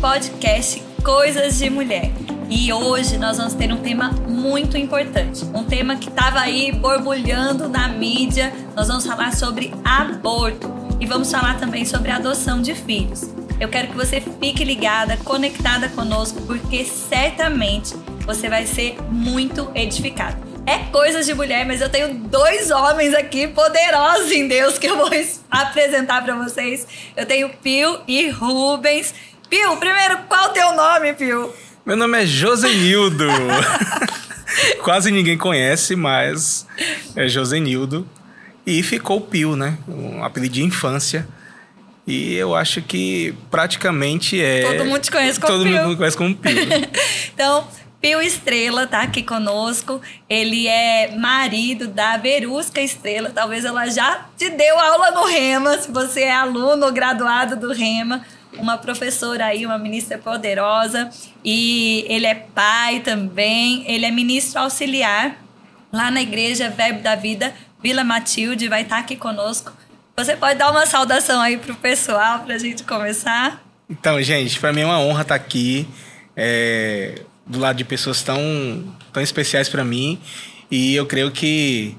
podcast Coisas de Mulher. E hoje nós vamos ter um tema muito importante, um tema que estava aí borbulhando na mídia. Nós vamos falar sobre aborto e vamos falar também sobre adoção de filhos. Eu quero que você fique ligada, conectada conosco, porque certamente você vai ser muito edificado é coisas de mulher, mas eu tenho dois homens aqui poderosos em Deus que eu vou apresentar para vocês. Eu tenho Pio e Rubens. Pio, primeiro, qual o teu nome, Pio? Meu nome é Josenildo. Quase ninguém conhece, mas é Josenildo. E ficou Pio, né? Um apelido de infância. E eu acho que praticamente é. Todo mundo te conhece como Todo Pio. Todo mundo conhece como Pio. então, Pio Estrela tá aqui conosco. Ele é marido da Verusca Estrela. Talvez ela já te deu aula no Rema, se você é aluno ou graduado do Rema. Uma professora aí, uma ministra poderosa. E ele é pai também. Ele é ministro auxiliar lá na igreja Verbo da Vida, Vila Matilde. Vai estar aqui conosco. Você pode dar uma saudação aí pro pessoal para a gente começar? Então, gente, para mim é uma honra estar aqui. É, do lado de pessoas tão, tão especiais para mim. E eu creio que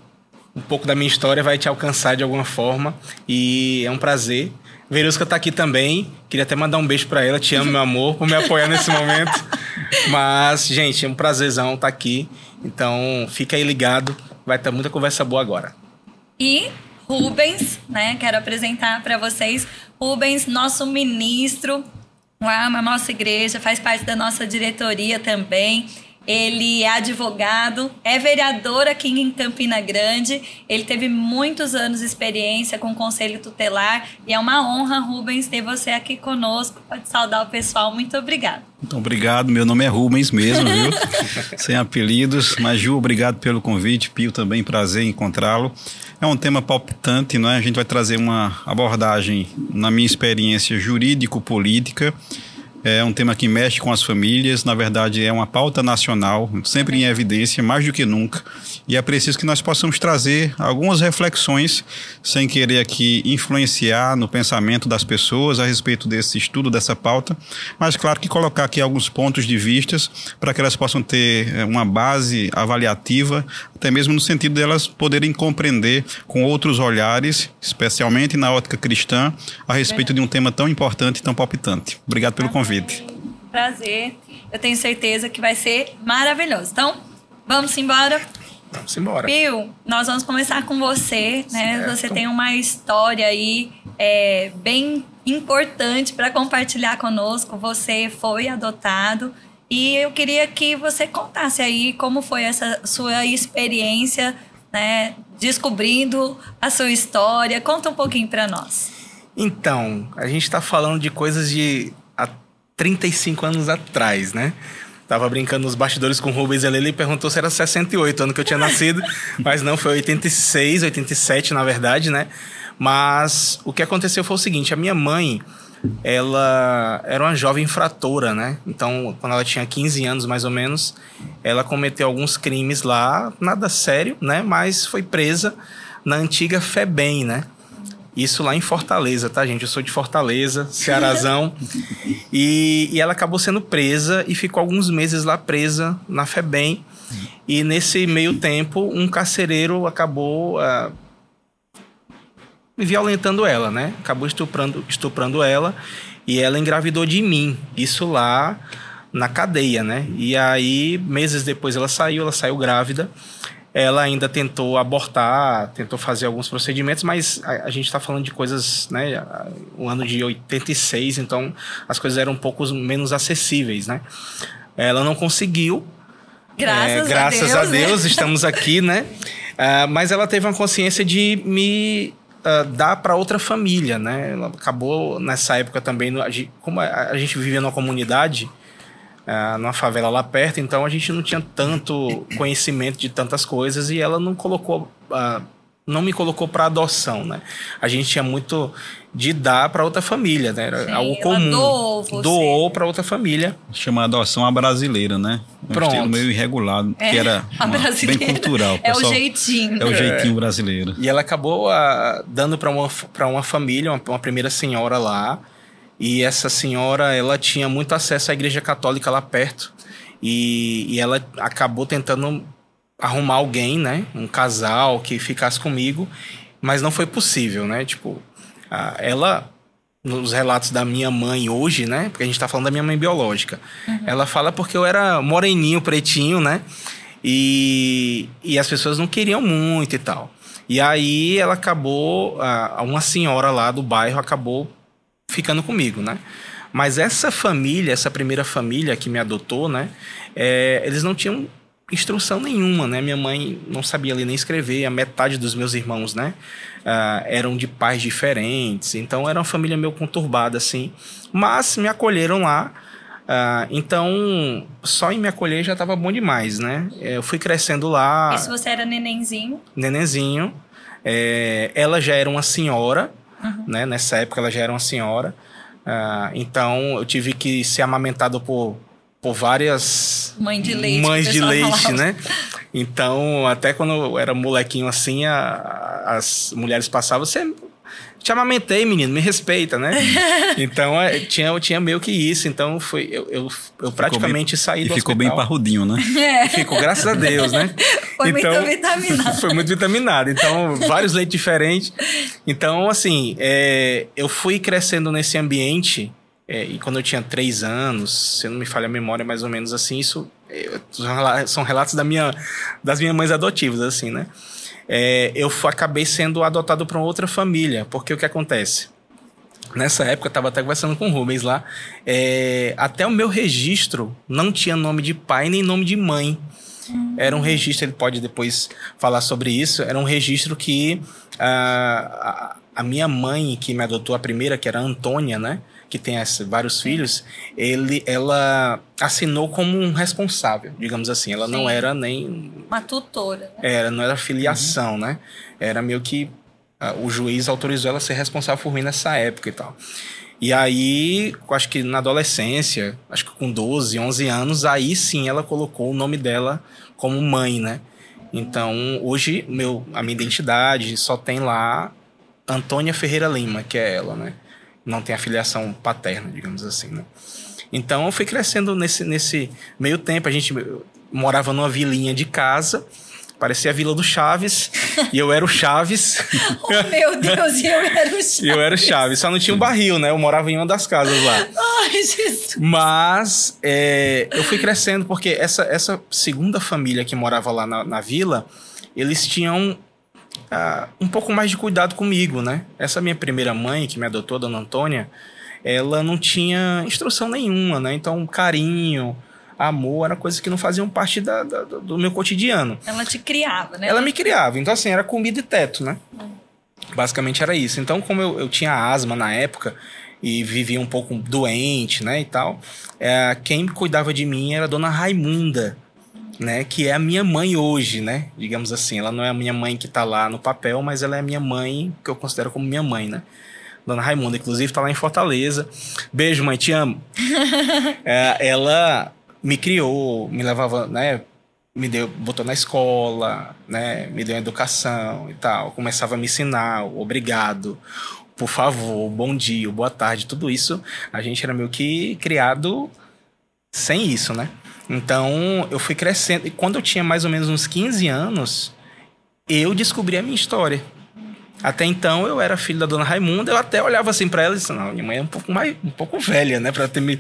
um pouco da minha história vai te alcançar de alguma forma. E é um prazer. Verusca tá aqui também. Queria até mandar um beijo para ela. Te amo, meu amor, por me apoiar nesse momento. Mas, gente, é um prazerzão estar tá aqui. Então, fica aí ligado. Vai ter muita conversa boa agora. E Rubens, né? Quero apresentar para vocês. Rubens, nosso ministro lá na nossa igreja, faz parte da nossa diretoria também. Ele é advogado, é vereador aqui em Campina Grande. Ele teve muitos anos de experiência com o Conselho Tutelar e é uma honra, Rubens, ter você aqui conosco. Pode saudar o pessoal. Muito obrigado. Muito obrigado. Meu nome é Rubens mesmo, viu? Sem apelidos. Mas, Ju, obrigado pelo convite. Pio também, prazer em encontrá-lo. É um tema palpitante, não é? A gente vai trazer uma abordagem, na minha experiência, jurídico-política é um tema que mexe com as famílias, na verdade é uma pauta nacional, sempre em evidência, mais do que nunca. E é preciso que nós possamos trazer algumas reflexões, sem querer aqui influenciar no pensamento das pessoas a respeito desse estudo, dessa pauta, mas claro que colocar aqui alguns pontos de vistas para que elas possam ter é, uma base avaliativa, até mesmo no sentido delas poderem compreender com outros olhares, especialmente na ótica cristã, a respeito de um tema tão importante e tão palpitante. Obrigado pelo convite convite. Prazer. Eu tenho certeza que vai ser maravilhoso. Então, vamos embora? Vamos embora. Pio, nós vamos começar com você, né? Certo. Você tem uma história aí é, bem importante para compartilhar conosco. Você foi adotado e eu queria que você contasse aí como foi essa sua experiência, né? Descobrindo a sua história. Conta um pouquinho para nós. Então, a gente está falando de coisas de 35 anos atrás, né? Tava brincando nos bastidores com o Rubens ele, ele perguntou se era 68 ano que eu tinha nascido, mas não, foi 86, 87 na verdade, né? Mas o que aconteceu foi o seguinte, a minha mãe, ela era uma jovem infratora, né? Então, quando ela tinha 15 anos mais ou menos, ela cometeu alguns crimes lá, nada sério, né? Mas foi presa na antiga FEBEM, né? Isso lá em Fortaleza, tá, gente? Eu sou de Fortaleza, Cearazão. e, e ela acabou sendo presa e ficou alguns meses lá presa na FEBEM. E nesse meio tempo, um carcereiro acabou uh, violentando ela, né? Acabou estuprando, estuprando ela e ela engravidou de mim. Isso lá na cadeia, né? E aí, meses depois ela saiu, ela saiu grávida ela ainda tentou abortar, tentou fazer alguns procedimentos, mas a, a gente está falando de coisas, né? O ano de 86, então as coisas eram um pouco menos acessíveis, né? Ela não conseguiu. Graças, é, graças a Deus, a Deus né? estamos aqui, né? Uh, mas ela teve uma consciência de me uh, dar para outra família, né? Ela acabou nessa época também, como a gente vivia numa comunidade, uh, numa favela lá perto, então a gente não tinha tanto conhecimento de tantas coisas e ela não colocou. Uh, não me colocou para adoção, né? A gente tinha muito de dar para outra família, né? Era Sim, algo comum. Doou, doou para outra família. Chama adoção a brasileira, né? Um Pronto. estilo meio irregular, é, que era uma, bem cultural. É o jeitinho. É o jeitinho brasileiro. E ela acabou uh, dando para uma, uma família, uma, uma primeira senhora lá. E essa senhora, ela tinha muito acesso à igreja católica lá perto. E, e ela acabou tentando arrumar alguém, né? Um casal que ficasse comigo. Mas não foi possível, né? Tipo, ela nos relatos da minha mãe hoje, né? Porque a gente tá falando da minha mãe biológica. Ela fala porque eu era moreninho, pretinho, né? E, e as pessoas não queriam muito e tal. E aí ela acabou, a- uma senhora lá do bairro acabou ficando comigo, né? Mas essa família, essa primeira família que me adotou, né? é, eles não tinham instrução nenhuma, né? Minha mãe não sabia ler nem escrever, a metade dos meus irmãos, né? ah, eram de pais diferentes, então era uma família meio conturbada, assim. Mas me acolheram lá, ah, então só em me acolher já estava bom demais, né? É, Eu fui crescendo lá Isso você era nenenzinho. nenenzinho. É, ela já era uma senhora, né? Nessa época ela já era uma senhora. Ah, então eu tive que ser amamentado por, por várias Mãe de leite. mães de leite, falava. né? Então, até quando eu era molequinho assim, a- as mulheres passavam, você te amamentei, menino, me respeita, né? então, é, tinha, eu tinha meio que isso. Então, foi, eu, eu, eu praticamente saí E do ficou bem hospital. parrudinho, né? Ficou, graças a Deus, né? Foi muito vitaminado. Foi muito vitaminado. Então, vários leites diferentes. Então, assim, é, eu fui crescendo nesse ambiente. é, e quando eu tinha três anos, se não me falha a memória, mais ou menos assim, isso é, são relatos da minha, das minhas mães adotivas, assim, né? É, eu acabei sendo adotado para outra família, porque o que acontece? Nessa época, eu estava até conversando com o Rubens lá. é, até o meu registro não tinha nome de pai nem nome de mãe. Era um registro, ele pode depois falar sobre isso. Era um registro que a, a minha mãe, que me adotou a primeira, que era a Antônia, né? Que tem essa- vários filhos, ele, ela assinou como um responsável, digamos assim. Ela não Sim. era nem Uma tutora. né? era, não era filiação, né? Era meio que ah, o juiz autorizou ela a ser responsável por mim nessa época e tal. E aí, acho que na adolescência, acho que com 12, 11 anos, aí sim ela colocou o nome dela como mãe, né? Então, hoje, meu, a minha identidade só tem lá Antônia Ferreira Lima, que é ela, né? Não tem a filiação paterna, digamos assim, né? Então, eu fui crescendo nesse, nesse meio tempo. A gente morava numa vilinha de casa, parecia a Vila do Chaves, e eu era o Chaves. Oh, meu Deus, e eu era o chá. eu era o Chaves, só não tinha um barril, né? Eu morava em uma das casas lá. Ai, Jesus. Mas é, eu fui crescendo porque essa, essa segunda família que morava lá na, na vila, eles tinham ah, um pouco mais de cuidado comigo, né? Essa minha primeira mãe, que me adotou, Dona Antônia, ela não tinha instrução nenhuma, né? Então, carinho, amor, era coisas que não faziam parte da- da- do meu cotidiano. Ela te criava, né? Ela me criava. Então, assim, era comida e teto, né? Basicamente era isso. Então, como eu, eu tinha asma na época e vivia um pouco doente, né, e tal, é, quem cuidava de mim era a dona Raimunda, né, que é a minha mãe hoje, né, digamos assim. Ela não é a minha mãe que tá lá no papel, mas ela é a minha mãe, que eu considero como minha mãe, né. Dona Raimunda, inclusive, tá lá em Fortaleza. Beijo, mãe, te amo. É, ela me criou, me levava, né? Me deu, botou na escola, né? Me deu educação e tal. Começava a me ensinar, obrigado, por favor, bom dia, boa tarde, tudo isso. A gente era meio que criado sem isso, né? Então eu fui crescendo. E quando eu tinha mais ou menos uns 15 anos, eu descobri a minha história. Até então eu era filho da dona Raimunda, eu até olhava assim pra ela e disse: Não, minha mãe é um pouco mais um pouco velha, né? Pra ter me.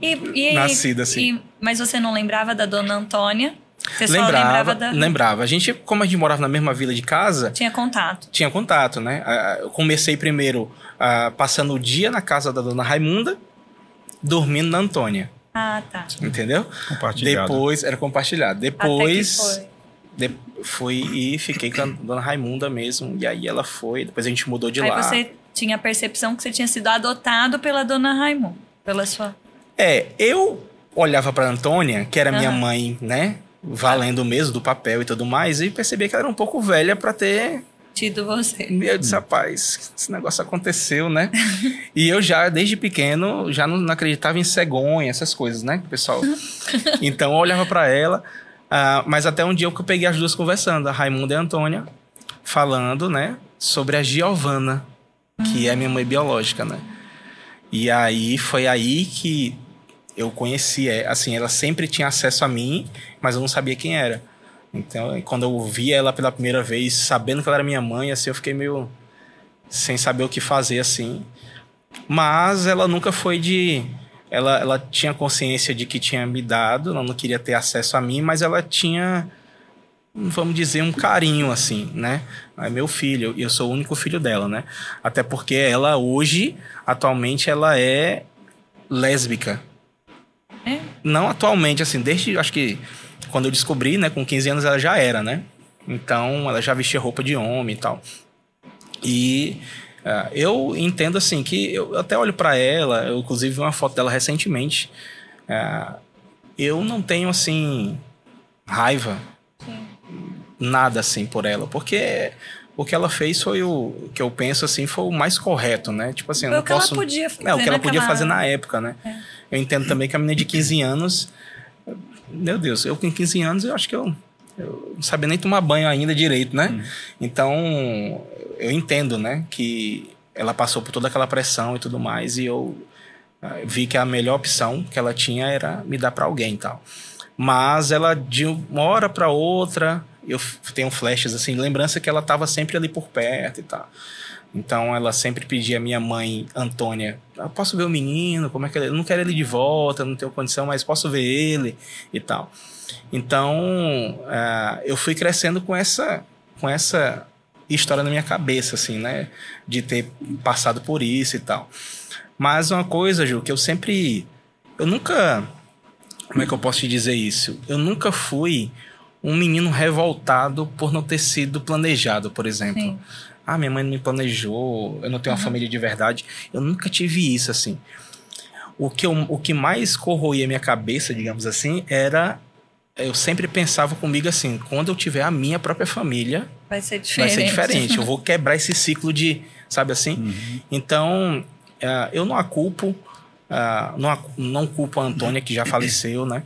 E, e, Nascida assim. e- mas você não lembrava da dona Antônia? Você só lembrava, lembrava da. lembrava. A gente, como a gente morava na mesma vila de casa, Tinha contato. tinha contato, né? Eu comecei primeiro ah, passando o dia na casa da dona Raimunda, dormindo na Antônia, Ah, tá. entendeu? Compartilhado. Depois, era compartilhado. Depois, Até que foi. de- fui e fiquei com a dona Raimunda mesmo. E aí ela foi, depois a gente mudou de Aí lá. você tinha a percepção que você tinha sido adotado pela dona Raimundo. Pela sua. É, eu olhava pra Antônia, que era minha Aham. mãe, né? Valendo mesmo do papel e tudo mais, e percebi que ela era um pouco velha pra ter Tido você. E eu disse, rapaz, esse negócio aconteceu, né? e eu já, desde pequeno, já não, não acreditava em cegonha, essas coisas, né, pessoal? então eu olhava pra ela, ah, mas até um dia que eu peguei as duas conversando, a Raimunda e a Antônia, falando, né, sobre a Giovana, que é minha mãe biológica, né? E aí foi aí que eu conheci, é, assim, ela sempre tinha acesso a mim, mas eu não sabia quem era. Então, quando eu vi ela pela primeira vez, sabendo que ela era minha mãe, assim, eu fiquei meio sem saber o que fazer, assim. Mas ela nunca foi de. Ela, ela tinha consciência de que tinha me dado, ela não queria ter acesso a mim, mas ela tinha, vamos dizer, um carinho, assim, né? É meu filho, eu sou o único filho dela, né? Até porque ela hoje, atualmente, ela é lésbica. É? Não atualmente, assim, desde, acho que quando eu descobri, né, com 15 anos ela já era, né? Então, ela já vestia roupa de homem e tal. E uh, eu entendo assim que eu até olho para ela, eu inclusive vi uma foto dela recentemente. Uh, eu não tenho assim raiva, Sim. nada assim por ela, porque o que ela fez foi o que eu penso assim foi o mais correto, né? Tipo assim, foi eu não posso. Ela podia fazer é, o que ela podia fazer na época, né? É. Eu entendo também que a menina de 15 anos. Meu Deus, eu com 15 anos eu acho que eu, eu não sabia nem tomar banho ainda direito, né? Hum. Então, eu entendo, né? Que ela passou por toda aquela pressão e tudo mais, e eu uh, vi que a melhor opção que ela tinha era me dar para alguém e tal. Mas ela, de uma hora para outra, eu tenho flashes assim, lembrança que ela estava sempre ali por perto e tal. Então ela sempre pedia a minha mãe, Antônia, ah, posso ver o menino? Como é que ele? Eu não quero ele de volta, não tenho condição, mas posso ver ele e tal. Então uh, eu fui crescendo com essa, com essa história na minha cabeça, assim, né? De ter passado por isso e tal. Mas uma coisa, Ju, que eu sempre. Eu nunca. Como é que eu posso te dizer isso? Eu nunca fui um menino revoltado por não ter sido planejado, por exemplo. Sim. Ah, minha mãe não me planejou, eu não tenho uhum. uma família de verdade. Eu nunca tive isso, assim. O que, eu, o que mais corroía minha cabeça, digamos assim, era. Eu sempre pensava comigo assim: quando eu tiver a minha própria família, vai ser diferente. Vai ser diferente. eu vou quebrar esse ciclo de. Sabe assim? Uhum. Então, uh, eu não a culpo. Uh, não, a, não culpo a Antônia, que já faleceu, né?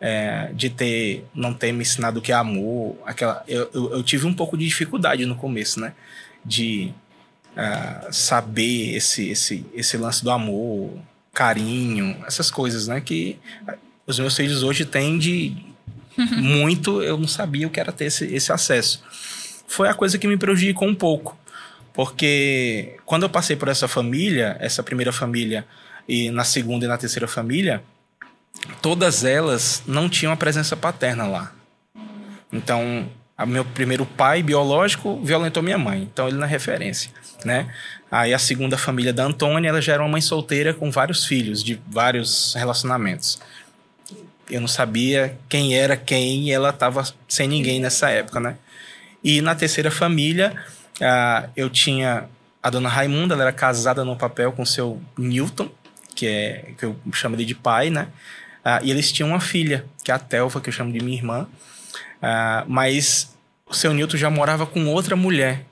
É, de ter não ter me ensinado o que é amor aquela eu, eu, eu, tive um pouco de dificuldade no começo né de uh, saber esse, esse, esse lance do amor, carinho, essas coisas, né? Que os meus filhos hoje têm de muito, eu não sabia o que era ter esse, esse acesso. Foi a coisa que me prejudicou um pouco. Porque quando eu passei por essa família, essa primeira família, e na segunda e na terceira família, todas elas não tinham a presença paterna lá. Então, o meu primeiro pai biológico violentou minha mãe, então ele é referência, né? Aí a segunda família da Antônia, ela já era uma mãe solteira com vários filhos, de vários relacionamentos. Eu não sabia quem era quem e ela estava sem ninguém nessa época, né? E na terceira família, uh, eu tinha a dona Raimunda, ela era casada no papel com seu Newton, que é que eu chamo ele de pai, né? Uh, e eles tinham uma filha, que é a Telva, que eu chamo de minha irmã. Uh, mas o seu Newton já morava com outra mulher.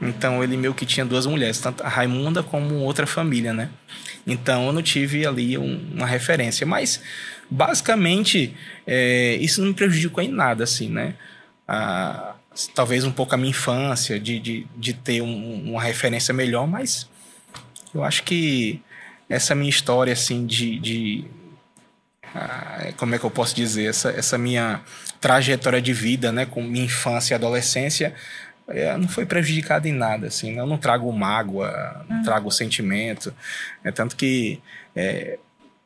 Então ele meio que tinha duas mulheres, tanto a Raimunda como outra família, né? Então eu não tive ali um, uma referência. Mas basicamente é, isso não me prejudicou em nada, assim, né? Uh, talvez um pouco a minha infância, de, de, de ter um, uma referência melhor, mas eu acho que essa minha história, assim, de, de ah, como é que eu posso dizer, essa, essa minha trajetória de vida, né, com minha infância e adolescência, é, não foi prejudicada em nada, assim, né? eu não trago mágoa, não uhum. trago sentimento, é tanto que é,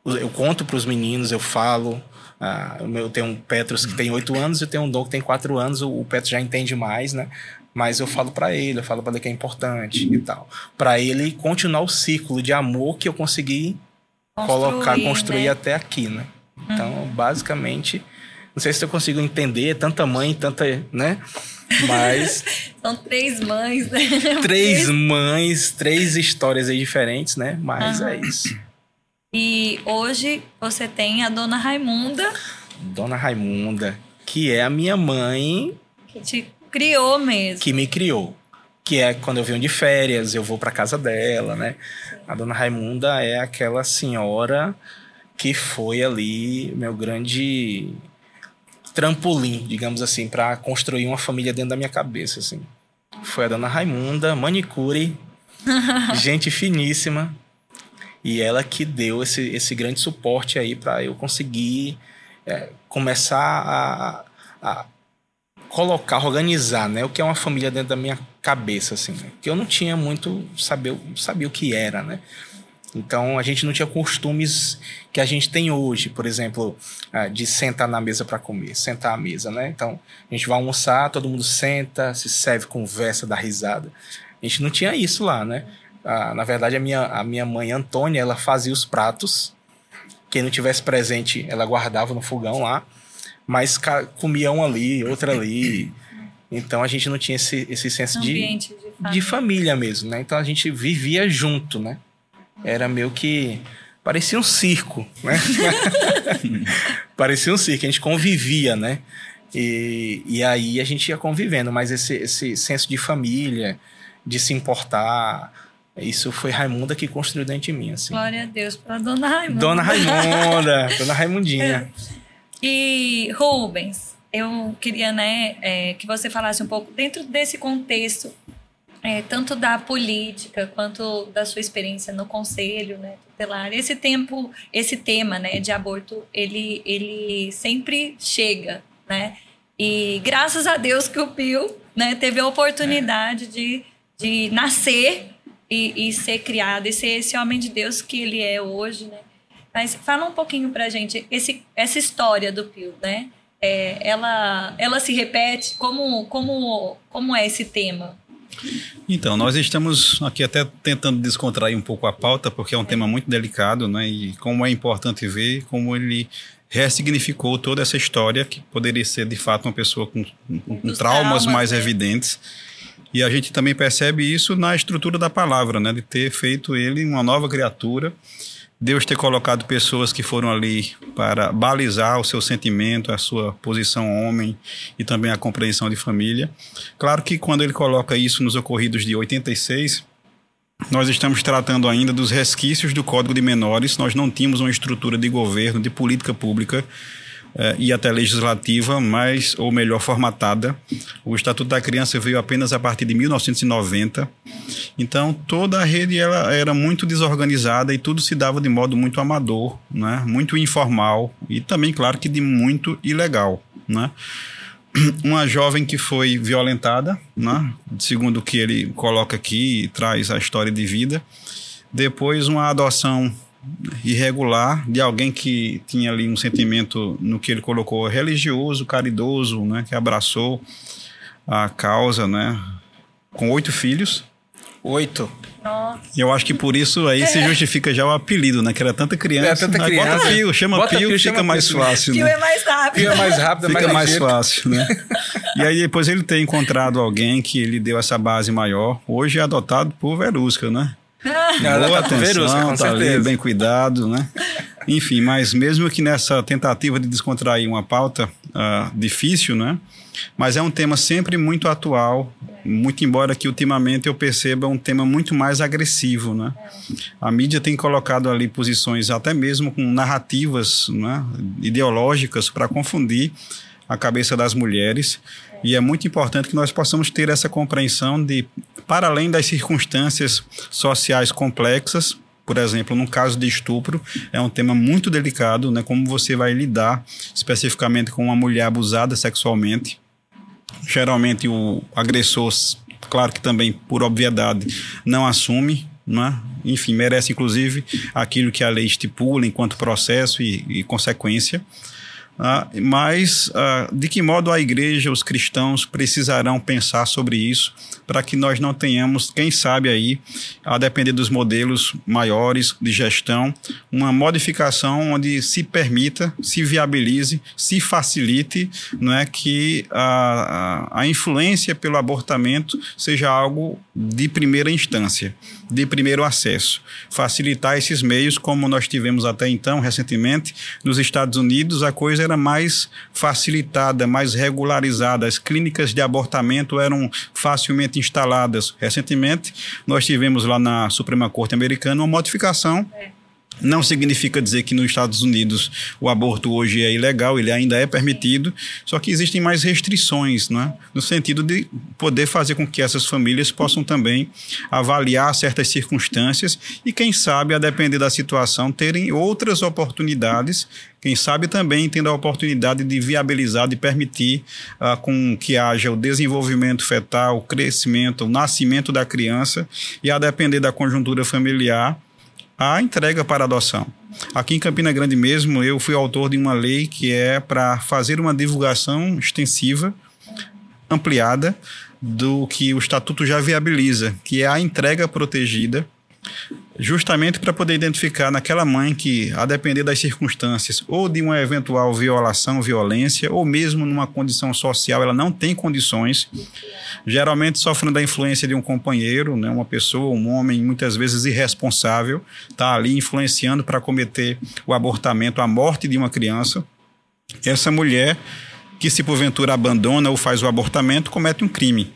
eu conto para os meninos, eu falo, ah, eu tenho um Petros que tem oito anos e tenho um Dom que tem quatro anos, o, o Petros já entende mais, né, mas eu falo para ele, eu falo para ele que é importante e tal, para ele continuar o ciclo de amor que eu consegui construir, colocar, construir né? até aqui, né. Então, uhum. basicamente, não sei se eu consigo entender tanta mãe, tanta, né? Mas. São três mães, né? Três mães, três histórias aí diferentes, né? Mas uhum. é isso. E hoje você tem a dona Raimunda. Dona Raimunda, que é a minha mãe. Que te criou mesmo. Que me criou. Que é quando eu venho de férias, eu vou para casa dela, né? A dona Raimunda é aquela senhora que foi ali meu grande trampolim, digamos assim, para construir uma família dentro da minha cabeça, assim. Foi a dona Raimunda, manicure, gente finíssima, E ela que deu esse, esse grande suporte aí para eu conseguir é, começar a, a, colocar, organizar, né? O que é uma família dentro da minha cabeça, assim. Né? Que eu não tinha muito saber, sabia o que era, né? Então a gente não tinha costumes que a gente tem hoje, por exemplo, ah, de sentar na mesa para comer, sentar à mesa, né? Então a gente vai almoçar, todo mundo senta, se serve, conversa, dá risada. A gente não tinha isso lá, né? Ah, na verdade, a minha, a minha mãe Antônia, ela fazia os pratos. Quem não tivesse presente, ela guardava no fogão lá. Mas comia um ali, outro ali. Então a gente não tinha esse, esse senso de, de família. de família mesmo, né? Então a gente vivia junto, né? Era meio que. Parecia um circo, né? parecia um circo, a gente convivia, né? E, e aí a gente ia convivendo, mas esse, esse senso de família, de se importar, isso foi Raimunda que construiu dentro de mim, assim. Glória a Deus para Dona Raimunda. Dona Raimunda, Dona Raimundinha. E Rubens, eu queria, né, é, que você falasse um pouco dentro desse contexto é, tanto da política quanto da sua experiência no conselho né, tutelar. Esse tempo, esse tema né, de aborto, ele, ele sempre chega, né? E graças a Deus que o Pio né, teve a oportunidade de, de nascer e, e ser criado e ser esse homem de Deus que ele é hoje, né? Mas fala um pouquinho pra gente esse, essa história do Pio, né? É, ela, ela se repete? Como, como, como é esse tema? Então, nós estamos aqui até tentando descontrair um pouco a pauta, porque é um tema muito delicado, né? E como é importante ver como ele ressignificou toda essa história, que poderia ser de fato uma pessoa com, com traumas, traumas, mais né? evidentes. E a gente também percebe isso na estrutura da palavra, né? De ter feito ele uma nova criatura Deus ter colocado pessoas que foram ali para balizar o seu sentimento, a sua posição homem e também a compreensão de família. Claro que quando ele coloca isso nos ocorridos de 86, nós estamos tratando ainda dos resquícios do Código de Menores, nós não tínhamos uma estrutura de governo, de política pública eh, e até legislativa mais ou melhor formatada. O Estatuto da Criança veio apenas a partir de 1990. Então toda a rede ela era muito desorganizada e tudo se dava de modo muito amador, né? muito informal e também, claro, que de muito ilegal. Né? Uma jovem que foi violentada, né? segundo o que ele coloca aqui e traz a história de vida. Depois, uma adoção irregular de alguém que tinha ali um sentimento no que ele colocou religioso, caridoso, né, que abraçou a causa, né, com oito filhos. Oito. Nossa. Eu acho que por isso aí é. se justifica já o apelido, né? Que era tanta criança. É, tanta criança. Bota Pio, chama Bota Pio, Pio fica chama mais fácil. Pio né? é mais rápido. Pio é mais rápido, fica mais, mais fácil, né? e aí depois ele ter encontrado alguém que lhe deu essa base maior. Hoje é adotado por Verusca, né? Boa tá atenção, Verusca, com tá ali, bem cuidado, né? Enfim, mas mesmo que nessa tentativa de descontrair uma pauta uh, difícil, né? Mas é um tema sempre muito atual, muito embora que ultimamente eu perceba um tema muito mais agressivo, né? A mídia tem colocado ali posições até mesmo com narrativas né, ideológicas para confundir a cabeça das mulheres e é muito importante que nós possamos ter essa compreensão de, para além das circunstâncias sociais complexas, por exemplo, no caso de estupro, é um tema muito delicado, né? Como você vai lidar especificamente com uma mulher abusada sexualmente. Geralmente o agressor, claro que também por obviedade, não assume, né? enfim, merece inclusive aquilo que a lei estipula enquanto processo e, e consequência. Ah, mas ah, de que modo a igreja, os cristãos precisarão pensar sobre isso para que nós não tenhamos, quem sabe aí, a depender dos modelos maiores de gestão, uma modificação onde se permita, se viabilize, se facilite, não é que a, a, a influência pelo abortamento seja algo de primeira instância, de primeiro acesso, facilitar esses meios, como nós tivemos até então recentemente nos Estados Unidos, a coisa era mais facilitada, mais regularizada. As clínicas de abortamento eram facilmente instaladas. Recentemente, nós tivemos lá na Suprema Corte Americana uma modificação. É Não significa dizer que nos Estados Unidos o aborto hoje é ilegal, ele ainda é permitido, só que existem mais restrições, né? no sentido de poder fazer com que essas famílias possam também avaliar certas circunstâncias e, quem sabe, a depender da situação, terem outras oportunidades, quem sabe também tendo a oportunidade de viabilizar, de permitir uh, com que haja o desenvolvimento fetal, o crescimento, o nascimento da criança e, a depender da conjuntura familiar, a entrega para adoção. Aqui em Campina Grande mesmo, eu fui autor de uma lei que é para fazer uma divulgação extensiva, ampliada, do que o estatuto já viabiliza, que é a entrega protegida justamente para poder identificar naquela mãe que, a depender das circunstâncias, ou de uma eventual violação, violência, ou mesmo numa condição social, ela não tem condições, geralmente sofrendo da influência de um companheiro, né, uma pessoa, um homem, muitas vezes irresponsável, está ali influenciando para cometer o abortamento, a morte de uma criança. Essa mulher que, se porventura abandona ou faz o abortamento, comete um crime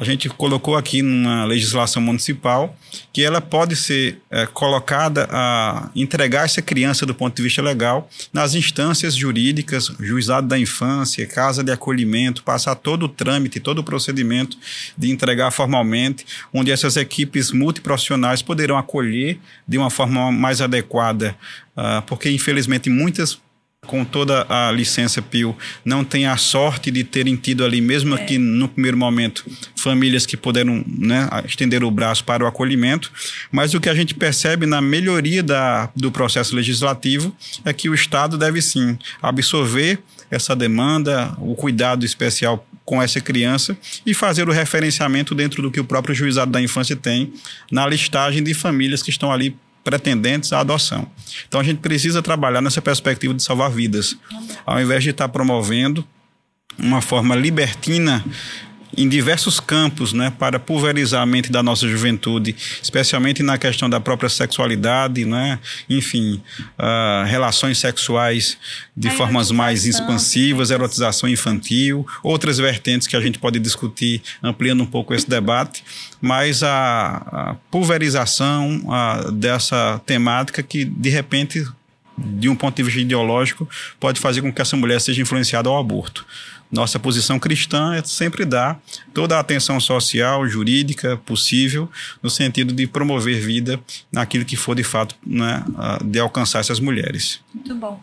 a gente colocou aqui numa legislação municipal que ela pode ser é, colocada a entregar essa criança do ponto de vista legal nas instâncias jurídicas, juizado da infância, casa de acolhimento, passar todo o trâmite, todo o procedimento de entregar formalmente, onde essas equipes multiprofissionais poderão acolher de uma forma mais adequada, uh, porque infelizmente muitas com toda a licença Pio, não tem a sorte de terem tido ali, mesmo é. aqui no primeiro momento, famílias que puderam né, estender o braço para o acolhimento, mas o que a gente percebe na melhoria da, do processo legislativo é que o Estado deve sim absorver essa demanda, o cuidado especial com essa criança e fazer o referenciamento dentro do que o próprio juizado da infância tem na listagem de famílias que estão ali pretendentes à adoção. Então a gente precisa trabalhar nessa perspectiva de salvar vidas, ao invés de estar promovendo uma forma libertina em diversos campos, né, para pulverizar a mente da nossa juventude, especialmente na questão da própria sexualidade, né, enfim, uh, relações sexuais de a formas mais expansivas, erotização infantil, outras vertentes que a gente pode discutir ampliando um pouco esse debate, mas a, a pulverização a, dessa temática que de repente de um ponto de vista ideológico, pode fazer com que essa mulher seja influenciada ao aborto. Nossa posição cristã é sempre dar toda a atenção social, jurídica possível, no sentido de promover vida naquilo que for de fato né, de alcançar essas mulheres. Muito bom.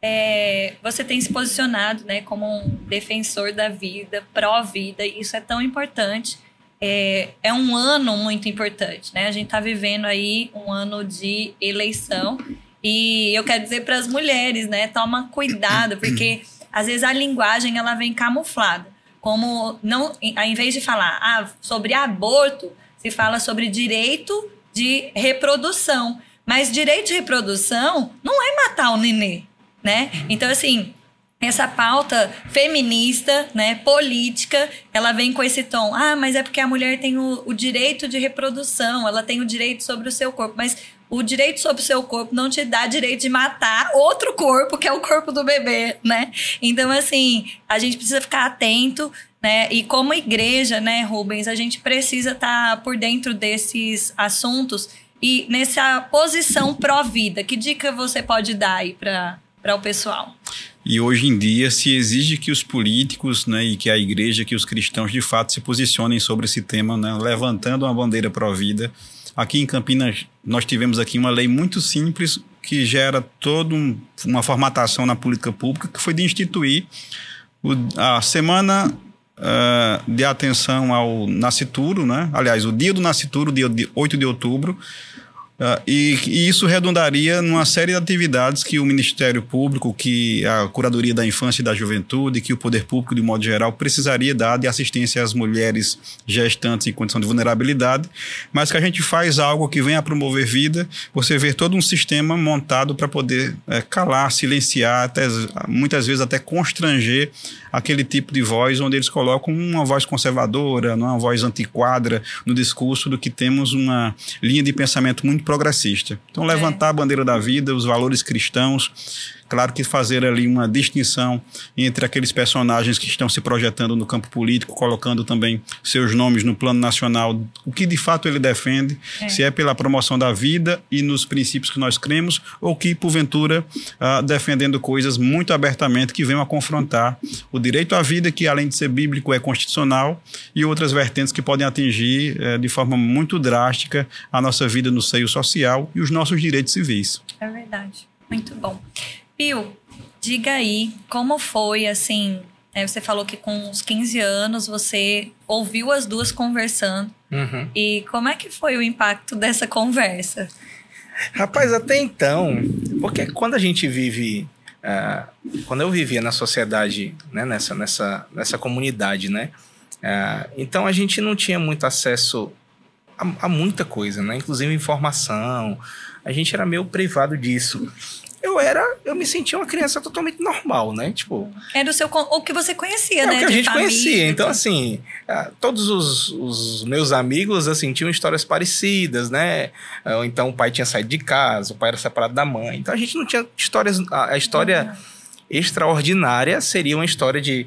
É, você tem se posicionado né, como um defensor da vida, pró-vida, e isso é tão importante. É, é um ano muito importante, né? A gente está vivendo aí um ano de eleição e eu quero dizer para as mulheres, né? Toma cuidado, porque às vezes a linguagem ela vem camuflada. Como não, ao invés de falar ah, sobre aborto, se fala sobre direito de reprodução. Mas direito de reprodução não é matar o nenê, né? Então, assim, essa pauta feminista, né, política, ela vem com esse tom. Ah, mas é porque a mulher tem o, o direito de reprodução, ela tem o direito sobre o seu corpo. Mas o direito sobre o seu corpo não te dá direito de matar outro corpo, que é o corpo do bebê, né? Então, assim, a gente precisa ficar atento, né? E como igreja, né, Rubens, a gente precisa estar tá por dentro desses assuntos e nessa posição pró-vida. Que dica você pode dar aí para o pessoal? E hoje em dia se exige que os políticos né, e que a igreja, que os cristãos de fato se posicionem sobre esse tema, né, levantando uma bandeira pró-vida Aqui em Campinas, nós tivemos aqui uma lei muito simples que gera toda um, uma formatação na política pública, que foi de instituir o, a semana uh, de atenção ao nascituro, né? aliás, o dia do nascituro, dia 8 de outubro, Uh, e, e, isso redundaria numa série de atividades que o Ministério Público, que a Curadoria da Infância e da Juventude, que o Poder Público, de modo geral, precisaria dar de assistência às mulheres gestantes em condição de vulnerabilidade, mas que a gente faz algo que venha a promover vida, você vê todo um sistema montado para poder é, calar, silenciar, até, muitas vezes até constranger aquele tipo de voz onde eles colocam uma voz conservadora, uma voz antiquadra no discurso do que temos uma linha de pensamento muito progressista. Então, levantar a bandeira da vida, os valores cristãos, Claro que fazer ali uma distinção entre aqueles personagens que estão se projetando no campo político, colocando também seus nomes no plano nacional, o que de fato ele defende, é. se é pela promoção da vida e nos princípios que nós cremos, ou que, porventura, uh, defendendo coisas muito abertamente que venham a confrontar o direito à vida, que além de ser bíblico é constitucional, e outras vertentes que podem atingir uh, de forma muito drástica a nossa vida no seio social e os nossos direitos civis. É verdade. Muito bom. Pio, diga aí como foi assim. É, você falou que com uns 15 anos você ouviu as duas conversando. Uhum. E como é que foi o impacto dessa conversa? Rapaz, até então, porque quando a gente vive. Uh, quando eu vivia na sociedade, né, nessa, nessa, nessa comunidade, né? Uh, então a gente não tinha muito acesso a, a, muita coisa, né? Inclusive informação. A gente era meio privado disso eu era, eu me sentia uma criança totalmente normal, né? Tipo. Era o seu o que você conhecia, é né? O que a gente família, conhecia. Então, assim, ah, todos os, os, meus amigos, assim, tinham histórias parecidas, né? Ou então o pai tinha saído de casa, o pai era separado da mãe. Então a gente não tinha histórias. A, história uhum. extraordinária seria uma história de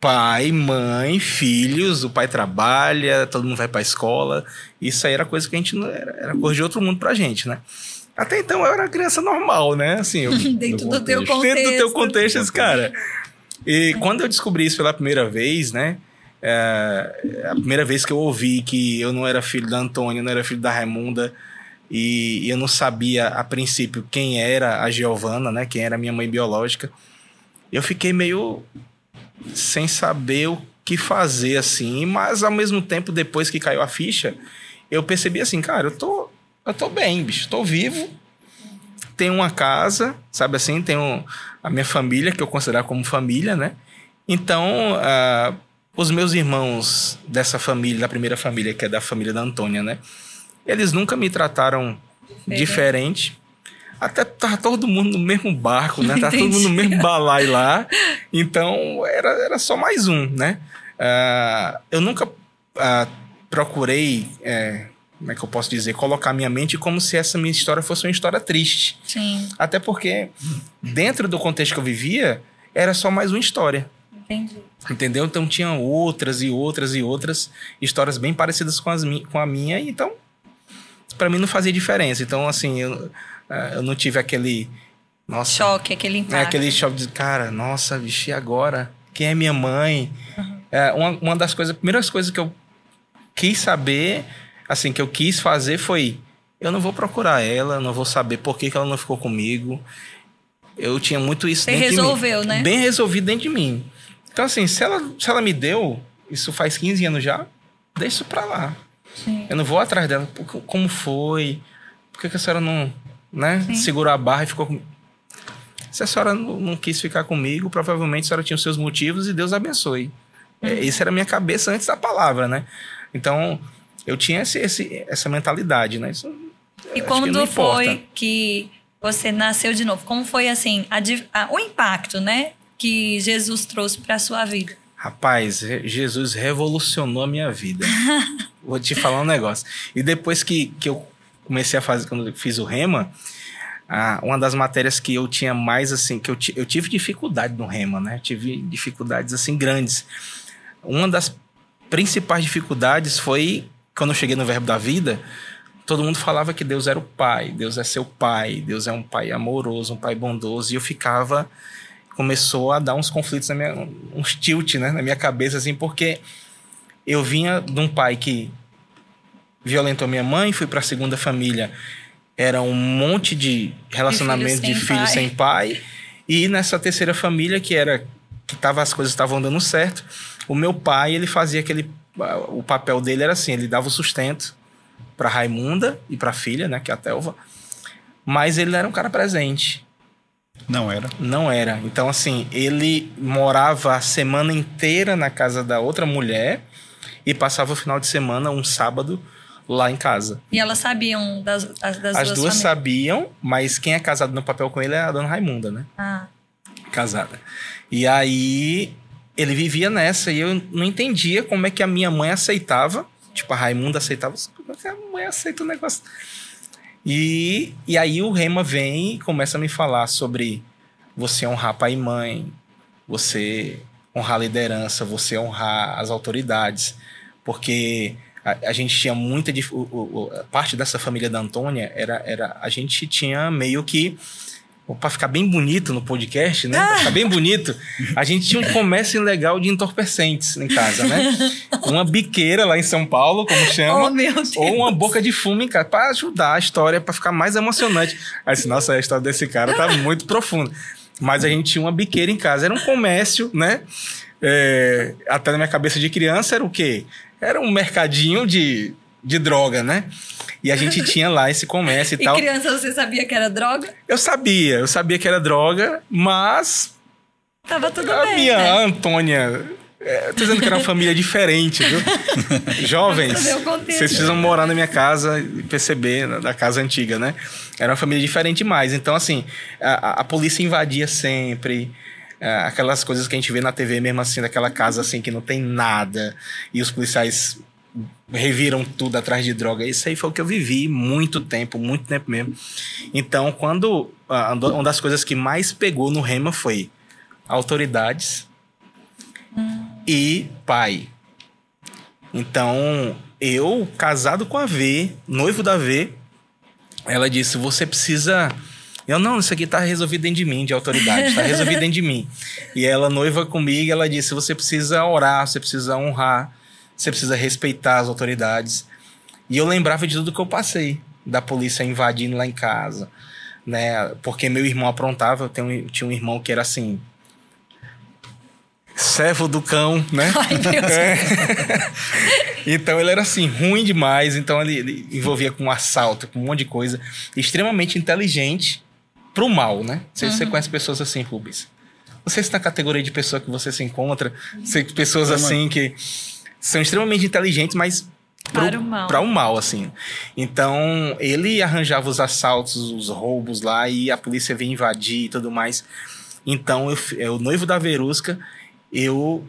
pai, mãe, filhos, o pai trabalha, todo mundo vai pra escola. Isso aí era coisa que a gente não. Era, era coisa de outro mundo pra gente, né? Até então eu era criança normal, né? Assim, eu, dentro do teu contexto. Dentro do teu contexto, esse cara. E quando eu descobri isso pela primeira vez, né? É, a primeira vez que eu ouvi que eu não era filho da Antônia, não era filho da Raimunda, e, e eu não sabia a princípio quem era a Giovana, né? Quem era minha mãe biológica. Eu fiquei meio sem saber o que fazer, assim, mas ao mesmo tempo, depois que caiu a ficha, eu percebi assim, cara, eu tô eu tô bem, bicho. Tô vivo. Tenho uma casa, sabe assim? Tenho a minha família, que eu considero como família, né? Então, uh, os meus irmãos dessa família, da primeira família, que é da família da Antônia, né? Eles nunca me trataram é. diferente. Até tava todo mundo no mesmo barco, né? Tava todo mundo no mesmo balai lá. Então, era, era só mais um, né? Uh, eu nunca uh, procurei é, como é que eu posso dizer, colocar minha mente como se essa minha história fosse uma história triste. Sim. Até porque, dentro do contexto que eu vivia, era só mais uma história. Entendi. Entendeu? Então tinha outras e outras e outras histórias bem parecidas com, as, com a minha, então, para mim não fazia diferença. Então, assim, eu, eh, eu não tive aquele. Nossa, choque, aquele impacto. É, aquele choque de, cara, nossa, vixe, agora? Quem é minha mãe? Uhum. É, uma, uma das coisas, primeiras coisas que eu quis saber assim, que eu quis fazer foi: eu não vou procurar ela, não vou saber por que, que ela não ficou comigo. Eu tinha muito isso Você dentro resolveu, de mim. né? Bem resolvido dentro de mim. Então, assim, se ela, se ela me deu, isso faz 15 anos já, deixa isso pra lá. Sim. Eu não vou atrás dela. Como foi? Por que, que a senhora não né, segurou a barra e ficou comigo? Se a senhora não, não, quis ficar comigo, provavelmente a senhora tinha os seus motivos e Deus abençoe. Uhum. É, isso era a minha cabeça antes da palavra, né? Então, eu tinha esse, esse, essa mentalidade, né? Isso, e quando foi que você nasceu de novo? Como foi assim a, a, o impacto, né, que Jesus trouxe para sua vida? Rapaz, Jesus revolucionou a minha vida. Vou te falar um negócio. E depois que, que eu comecei a fazer, quando eu fiz o Rema, ah, uma das matérias que eu tinha mais, assim, que eu, eu tive dificuldade no Rema, né? Eu tive dificuldades, assim, grandes. Uma das principais dificuldades foi quando eu cheguei no Verbo da Vida, todo mundo falava que Deus era o Pai, Deus é seu Pai, Deus é um Pai amoroso, um Pai bondoso, e eu ficava começou a dar uns conflitos na minha uns tilt, né, na minha cabeça assim, porque eu vinha de um pai que violentou minha mãe, fui para a segunda família, era um monte de relacionamento de filhos sem, sem pai, e nessa terceira família que era que tava as coisas estavam dando certo, o meu pai, ele fazia aquele o papel dele era assim, ele dava o sustento para Raimunda e para a filha, né, que é a Telva. Mas ele era um cara presente. Não era. Não era. Então assim, ele morava a semana inteira na casa da outra mulher e passava o final de semana, um sábado, lá em casa. E elas sabiam das, das, das As duas, duas sabiam, mas quem é casado no papel com ele é a dona Raimunda, né? Ah. Casada. E aí ele vivia nessa e eu não entendia como é que a minha mãe aceitava. Tipo, a Raimunda aceitava. Como é que a mãe aceita o negócio? E, e aí o Rema vem e começa a me falar sobre você honrar pai e mãe, você honrar a liderança, você honrar as autoridades, porque a, a gente tinha muita o, o, parte dessa família da Antônia era, era a gente tinha meio que para ficar bem bonito no podcast, né? Pra ficar bem bonito, a gente tinha um comércio legal de entorpecentes em casa, né? Uma biqueira lá em São Paulo, como chama, oh, ou uma boca de fumo em casa, para ajudar a história, para ficar mais emocionante. Aí, assim, nossa, a história desse cara tá muito profunda. Mas a gente tinha uma biqueira em casa, era um comércio, né? É, até na minha cabeça de criança era o quê? Era um mercadinho de, de droga, né? E a gente tinha lá esse comércio e, e tal. E criança, você sabia que era droga? Eu sabia, eu sabia que era droga, mas. Tava tudo a bem. A minha né? Antônia. É, tô dizendo que era uma família diferente, viu? Jovens, vocês precisam morar na minha casa e perceber, da casa antiga, né? Era uma família diferente demais. Então, assim, a, a polícia invadia sempre. É, aquelas coisas que a gente vê na TV mesmo assim, daquela casa assim que não tem nada. E os policiais reviram tudo atrás de droga. Isso aí foi o que eu vivi muito tempo, muito tempo mesmo. Então, quando uma das coisas que mais pegou no Rema foi autoridades hum. e pai. Então, eu casado com a V, noivo da V, ela disse: "Você precisa eu, não, isso aqui tá resolvido dentro de mim, de autoridade, tá resolvido dentro de mim. E ela, noiva comigo, ela disse: você precisa orar, você precisa honrar, você precisa respeitar as autoridades. E eu lembrava de tudo que eu passei, da polícia invadindo lá em casa, né? Porque meu irmão aprontava, eu tenho, tinha um irmão que era assim, servo do cão, né? Ai, Deus. É. então ele era assim, ruim demais. Então ele, ele, envolvia com assalto, com um monte de coisa. Extremamente inteligente pro mal, né? Você, uhum. você conhece pessoas assim, Rubens? Você está na categoria de pessoa que você se encontra, pessoas assim que são extremamente inteligentes, mas pro, para o mal. Para o mal, assim. Então, ele arranjava os assaltos, os roubos lá e a polícia vinha invadir e tudo mais. Então, eu, eu noivo da Verusca, eu.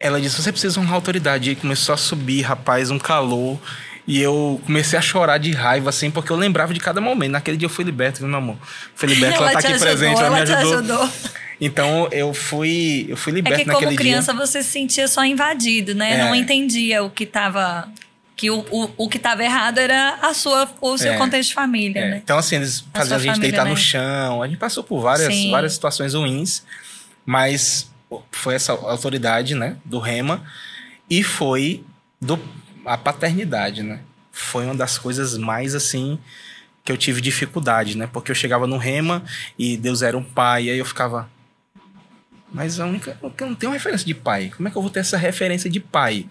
Ela disse: Você precisa honrar a autoridade. E começou a subir, rapaz, um calor. E eu comecei a chorar de raiva, assim, porque eu lembrava de cada momento. Naquele dia eu fui liberto, viu, meu amor? Fui liberto, ela, ela tá aqui ajudou, presente, ela, ela me ajudou. ajudou. Então eu fui, eu fui liberto naquele dia. É que como criança dia. você se sentia só invadido, né? É. Não entendia o que estava que o, o, o que estava errado era a sua, o seu é, contexto de família, é. né? Então, assim, eles faziam a, a gente família, deitar né? no chão. A gente passou por várias, várias situações ruins, mas foi essa autoridade, né, do Rema, e foi do a paternidade, né? Foi uma das coisas mais assim que eu tive dificuldade, né? Porque eu chegava no rema e Deus era um pai, e aí eu ficava. Mas a única. Eu não tenho referência de pai. Como é que eu vou ter essa referência de pai?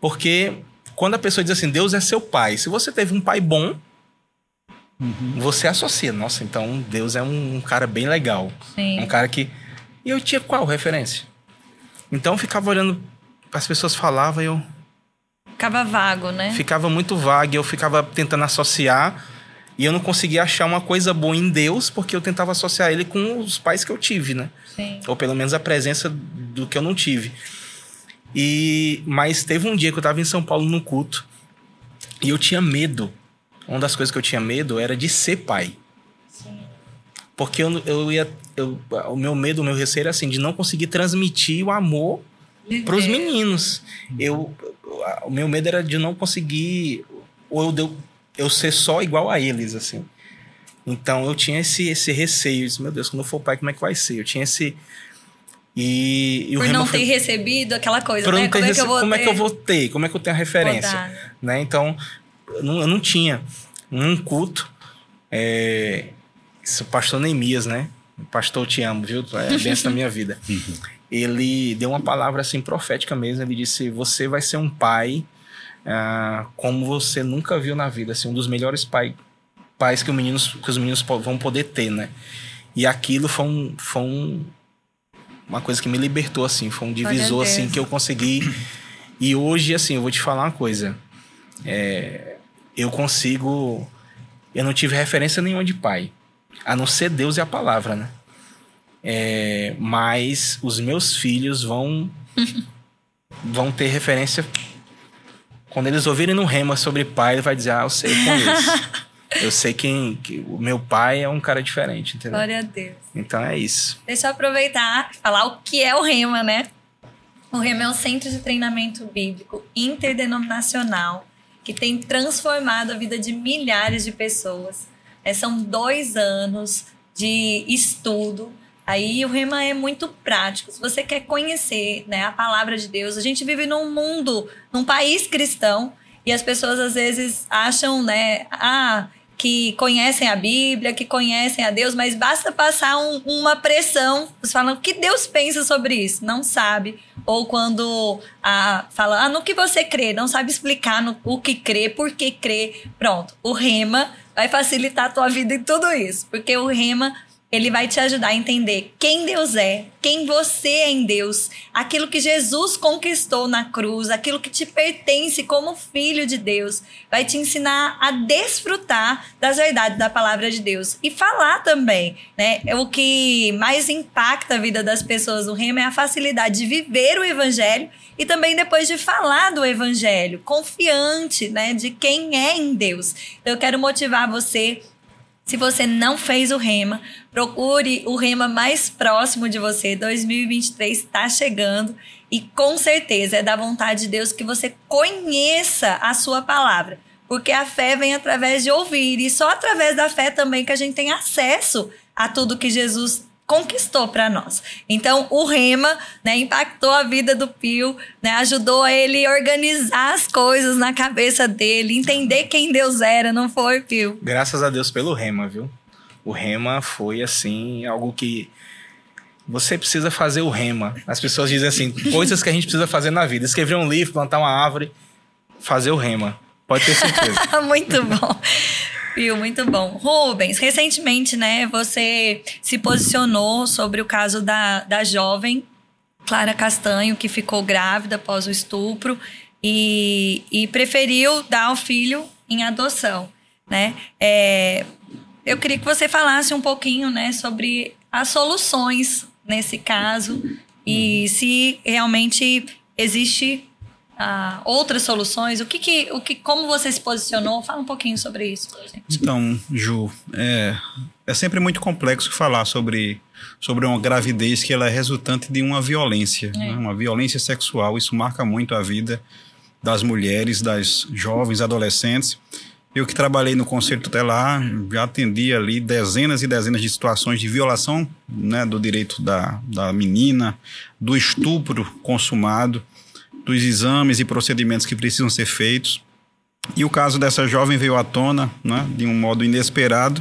Porque quando a pessoa diz assim, Deus é seu pai, se você teve um pai bom, uhum. você associa. Nossa, então Deus é um, um cara bem legal. Sim. Um cara que. E eu tinha qual referência? Então eu ficava olhando, as pessoas falavam e eu. Ficava vago, né? Ficava muito vago, eu ficava tentando associar e eu não conseguia achar uma coisa boa em Deus porque eu tentava associar ele com os pais que eu tive, né? Sim. Ou pelo menos a presença do que eu não tive. E mas teve um dia que eu estava em São Paulo no culto e eu tinha medo. Uma das coisas que eu tinha medo era de ser pai. Sim. Porque eu, eu ia. Eu, o meu medo, o meu receio era assim, de não conseguir transmitir o amor para os meninos. Eu, o meu medo era de não conseguir ou eu deu eu ser só igual a eles assim. Então eu tinha esse esse receio, eu disse, meu Deus, quando eu for pai, como é que vai ser? Eu tinha esse e, e Por não ter recebido aquela coisa, né? Como, é que, eu vou como ter? é que eu vou ter? Como é que eu tenho a referência? Né? Então, eu não, eu não tinha um culto. É, o pastor Neemias, né? Pastor, te amo, viu? É benção na minha vida. ele deu uma palavra assim profética mesmo. Ele disse: Você vai ser um pai uh, como você nunca viu na vida, assim, um dos melhores pai, pais que, meninos, que os meninos vão poder ter, né? E aquilo foi, um, foi um, uma coisa que me libertou, assim, foi um divisor, assim, que eu consegui. E hoje, assim, eu vou te falar uma coisa. É, eu consigo. Eu não tive referência nenhuma de pai, a não ser Deus e a palavra, né? É, mas os meus filhos vão vão ter referência quando eles ouvirem no rema sobre pai, ele vai dizer: "Ah, eu sei, eu conheço". eu sei quem. Que o meu pai é um cara diferente, entendeu? Glória a Deus. Então é isso. Deixa eu aproveitar e falar o que é o Rema, né? O Rema é um centro de treinamento bíblico interdenominacional que tem transformado a vida de milhares de pessoas. É, são dois anos de estudo. Aí o Rema é muito prático. Se você quer conhecer né, a palavra de Deus, a gente vive num mundo, num país cristão, e as pessoas às vezes acham, né, ah, que conhecem a Bíblia, que conhecem a Deus, mas basta passar um, uma pressão. Eles falam, o que Deus pensa sobre isso? Não sabe. Ou quando ah, fala, ah, no que você crê, não sabe explicar no, o que crê, por que crê. Pronto, o rema vai facilitar a tua vida em tudo isso. Porque o rema ele vai te ajudar a entender quem Deus é, quem você é em Deus, aquilo que Jesus conquistou na cruz, aquilo que te pertence como filho de Deus. Vai te ensinar a desfrutar das verdades da palavra de Deus e falar também, né? O que mais impacta a vida das pessoas no Rema é a facilidade de viver o evangelho e também depois de falar do evangelho, confiante, né, de quem é em Deus. Então eu quero motivar você se você não fez o Rema, procure o Rema mais próximo de você. 2023 está chegando e com certeza é da vontade de Deus que você conheça a sua palavra. Porque a fé vem através de ouvir e só através da fé também que a gente tem acesso a tudo que Jesus conquistou para nós. Então, o Rema, né, impactou a vida do Pio, né, ajudou ele a organizar as coisas na cabeça dele, entender quem Deus era, não foi, Pio? Graças a Deus pelo Rema, viu? O Rema foi assim, algo que você precisa fazer o Rema. As pessoas dizem assim, coisas que a gente precisa fazer na vida: escrever um livro, plantar uma árvore, fazer o Rema. Pode ter certeza. Muito bom. Viu, muito bom. Rubens, recentemente, né, você se posicionou sobre o caso da, da jovem Clara Castanho, que ficou grávida após o estupro e, e preferiu dar o filho em adoção, né? É, eu queria que você falasse um pouquinho, né, sobre as soluções nesse caso e se realmente existe ah, outras soluções? O que, que, o que, como você se posicionou? Fala um pouquinho sobre isso. Então, Ju, é, é sempre muito complexo falar sobre, sobre uma gravidez que ela é resultante de uma violência, é. né? uma violência sexual. Isso marca muito a vida das mulheres, das jovens, adolescentes. Eu que trabalhei no Conselho Tutelar, já atendi ali dezenas e dezenas de situações de violação né, do direito da, da menina, do estupro consumado dos exames e procedimentos que precisam ser feitos. E o caso dessa jovem veio à tona né, de um modo inesperado,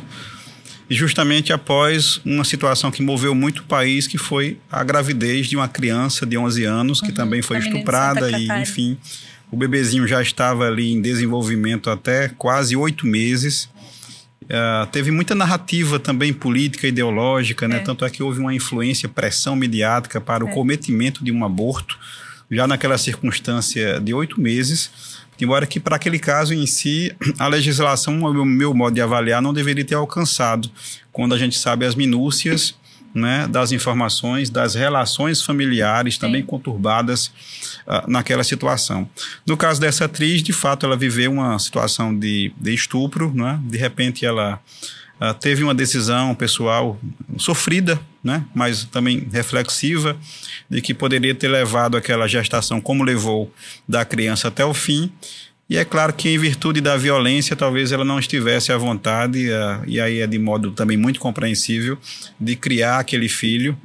justamente após uma situação que moveu muito o país, que foi a gravidez de uma criança de 11 anos, que uhum, também foi estuprada, e enfim, o bebezinho já estava ali em desenvolvimento até quase oito meses. Uh, teve muita narrativa também política, ideológica, né? É. Tanto é que houve uma influência, pressão mediática para o é. cometimento de um aborto já naquela circunstância de oito meses, embora que para aquele caso em si, a legislação, o meu modo de avaliar, não deveria ter alcançado, quando a gente sabe as minúcias né, das informações, das relações familiares também Sim. conturbadas uh, naquela situação. No caso dessa atriz, de fato, ela viveu uma situação de, de estupro, né? de repente ela uh, teve uma decisão pessoal sofrida, né? mas também reflexiva, de que poderia ter levado aquela gestação como levou da criança até o fim. E é claro que, em virtude da violência, talvez ela não estivesse à vontade, uh, e aí é de modo também muito compreensível, de criar aquele filho.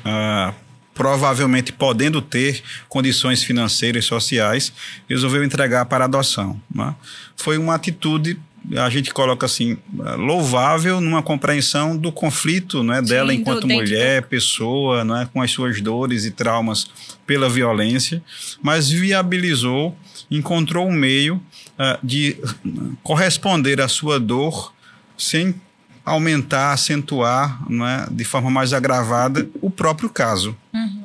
Uh, provavelmente podendo ter condições financeiras e sociais, resolveu entregar para adoção. Né? Foi uma atitude a gente coloca assim, louvável numa compreensão do conflito né, dela Sim, enquanto mulher, pessoa, né, com as suas dores e traumas pela violência, mas viabilizou, encontrou um meio uh, de corresponder à sua dor sem aumentar, acentuar né, de forma mais agravada o próprio caso. Uhum.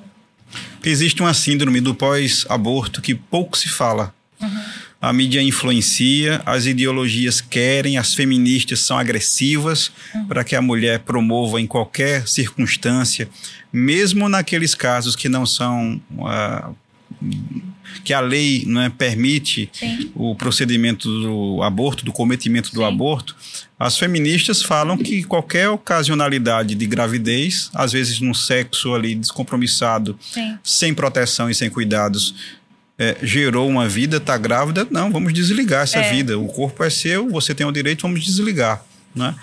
Existe uma síndrome do pós-aborto que pouco se fala. Uhum a mídia influencia, as ideologias querem, as feministas são agressivas uhum. para que a mulher promova em qualquer circunstância, mesmo naqueles casos que não são. Uh, que a lei não é, permite Sim. o procedimento do aborto, do cometimento do Sim. aborto, as feministas falam que qualquer ocasionalidade de gravidez, às vezes num sexo ali descompromissado, Sim. sem proteção e sem cuidados, é, gerou uma vida, está grávida, não, vamos desligar essa É. vida. O corpo é seu, você tem o direito, vamos desligar. Né?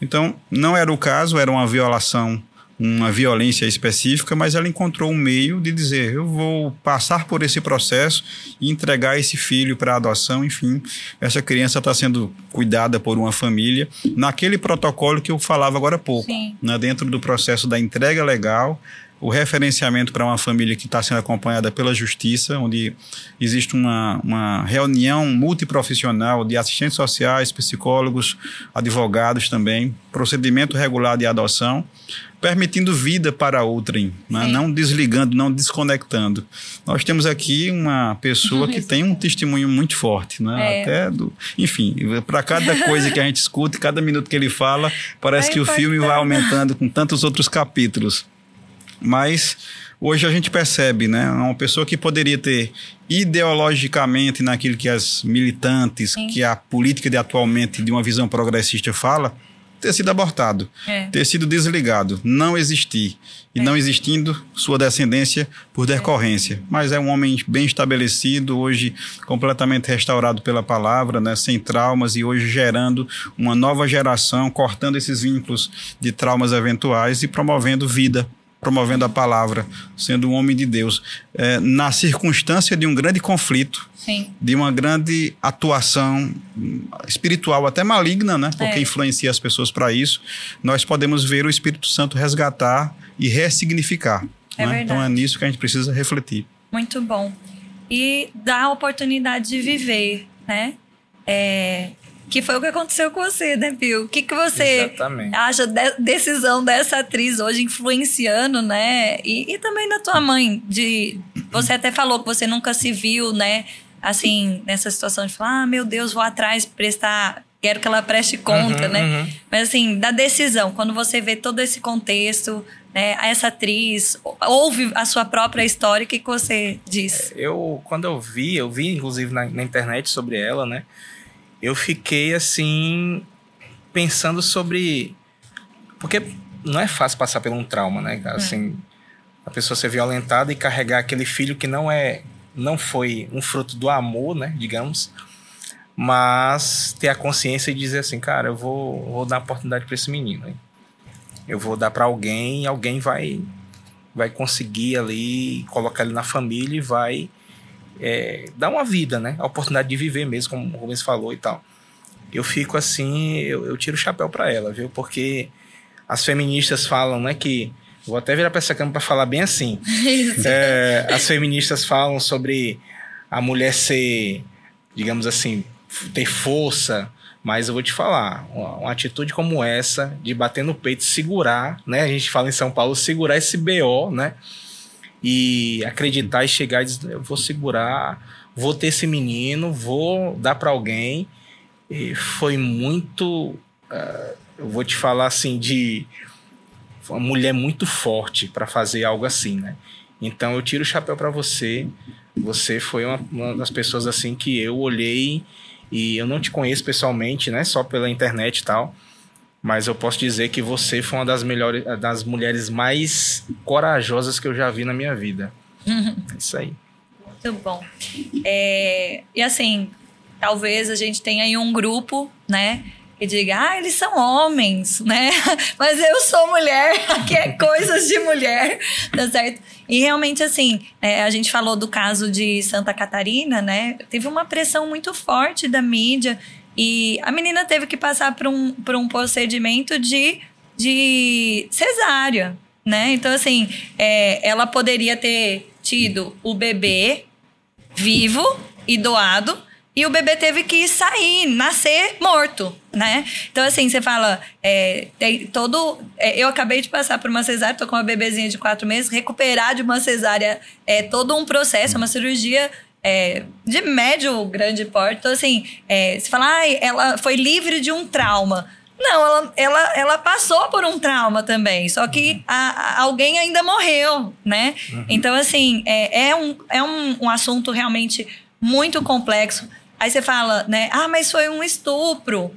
Então, não era o caso, era uma violação, uma violência específica, mas ela encontrou um meio de dizer: eu vou passar por esse processo e entregar esse filho para adoção. Enfim, essa criança está sendo cuidada por uma família, naquele protocolo que eu falava agora há pouco, né? dentro do processo da entrega legal o referenciamento para uma família que está sendo acompanhada pela justiça, onde existe uma, uma reunião multiprofissional de assistentes sociais, psicólogos, advogados também, procedimento regular de adoção, permitindo vida para outrem, né? Não desligando, não desconectando. Nós temos aqui uma pessoa que tem um testemunho muito forte, né? É. Até do, enfim, para cada coisa que a gente escuta, cada minuto que ele fala, parece É que o filme vai aumentando com tantos outros capítulos. Mas hoje a gente percebe, né? Uma pessoa que poderia ter ideologicamente naquilo que as militantes, Sim. que a política de atualmente de uma visão progressista fala, ter sido abortado, É. ter sido desligado, não existir. E não existindo sua descendência por decorrência. Mas é um homem bem estabelecido, hoje completamente restaurado pela palavra, né, sem traumas e hoje gerando uma nova geração, cortando esses vínculos de traumas eventuais e promovendo vida, promovendo a palavra, sendo um homem de Deus. É, na circunstância de um grande conflito, Sim. de uma grande atuação espiritual, até maligna, né? Porque É. influencia as pessoas para isso. Nós podemos ver o Espírito Santo resgatar e ressignificar. É né? Então é nisso que a gente precisa refletir. Muito bom. E dá a oportunidade de viver, né? É, que foi o que aconteceu com você, né, Pio? O que, que você Exatamente. acha da decisão dessa atriz hoje influenciando, né? E, e também da tua mãe, de você até falou que você nunca se viu, né? Assim, nessa situação de falar, ah, meu Deus, vou atrás prestar, quero que ela preste conta, Uhum, né? uhum. Mas assim, da decisão, quando você vê todo esse contexto, né? Essa atriz ouve a sua própria história, o que, que você diz? Eu, quando eu vi, eu vi inclusive na, na internet sobre ela, né? Eu fiquei assim, pensando sobre. Porque não é fácil passar por um trauma, né? cara? Assim, a pessoa ser violentada e carregar aquele filho que não é. Não foi um fruto do amor, né? Digamos. Mas ter a consciência e dizer assim, cara, eu vou, vou dar oportunidade para esse menino. hein? Eu vou dar para alguém alguém vai vai conseguir ali colocar ele na família e vai é, dar uma vida, né? A oportunidade de viver mesmo, como o Rubens falou e tal. Eu fico assim, eu, eu tiro o chapéu para ela, viu? Porque as feministas falam, né, que vou até virar para essa câmera para falar bem assim. É, as feministas falam sobre a mulher ser, digamos assim, ter força, mas eu vou te falar, uma, uma atitude como essa, de bater no peito, segurar, né? A gente fala em São Paulo, segurar esse BO, né? E acreditar e chegar e dizer, eu vou segurar, vou ter esse menino, vou dar para alguém. E foi muito, ah, eu vou te falar assim, de uma mulher muito forte para fazer algo assim, né? Então eu tiro o chapéu para você. Você foi uma, uma das pessoas assim que eu olhei e eu não te conheço pessoalmente, né? Só pela internet e tal. Mas eu posso dizer que você foi uma das melhores, das mulheres mais corajosas que eu já vi na minha vida. É isso aí. Muito bom. É, e assim, talvez a gente tenha aí um grupo, né? Que diga, ah, eles são homens, né? Mas eu sou mulher, aqui é coisas de mulher, tá certo? E realmente, assim, é, a gente falou do caso de Santa Catarina, né? Teve uma pressão muito forte da mídia e a menina teve que passar por um, por um procedimento de, de cesárea, né? Então, assim, é, ela poderia ter tido o bebê vivo e doado e o bebê teve que sair, nascer morto, né? Então, assim, você fala, é, tem todo. é, eu acabei de passar por uma cesárea, tô com uma bebezinha de quatro meses, recuperar de uma cesárea é todo um processo, uma cirurgia. É, de médio grande porte. Então, assim, é, você fala, ah, ela foi livre de um trauma. Não, ela, ela, ela passou por um trauma também, só que uhum. a, a, alguém ainda morreu, né? Uhum. Então, assim, é, é, um, é um, um assunto realmente muito complexo. Aí você fala, né? Ah, mas foi um estupro.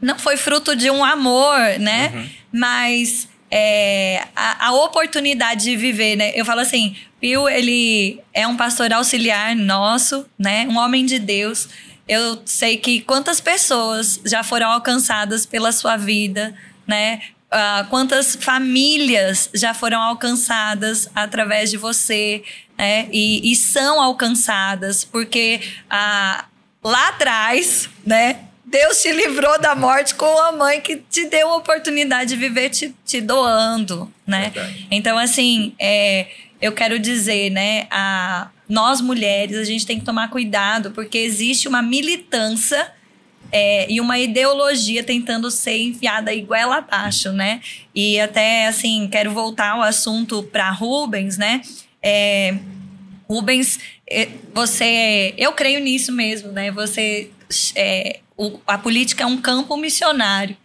Não foi fruto de um amor, né? Uhum. Mas é, a, a, oportunidade de viver, né? Eu falo assim, Pio, ele é um pastor auxiliar nosso, né? Um homem de Deus. Eu sei que quantas pessoas já foram alcançadas pela sua vida, né? Uh, quantas famílias já foram alcançadas através de você, né? E, e são alcançadas, porque uh, lá atrás, né? Deus te livrou da morte com a mãe que te deu a oportunidade de viver te, te doando, né? Verdade. Então, assim, é, eu quero dizer, né? A, nós mulheres, a gente tem que tomar cuidado, porque existe uma militância é, e uma ideologia tentando ser enfiada igual abaixo, né? E até, assim, quero voltar ao assunto para Rubens, né? É, Rubens, é, você, eu creio nisso mesmo, né? Você, é, o, a política é um campo missionário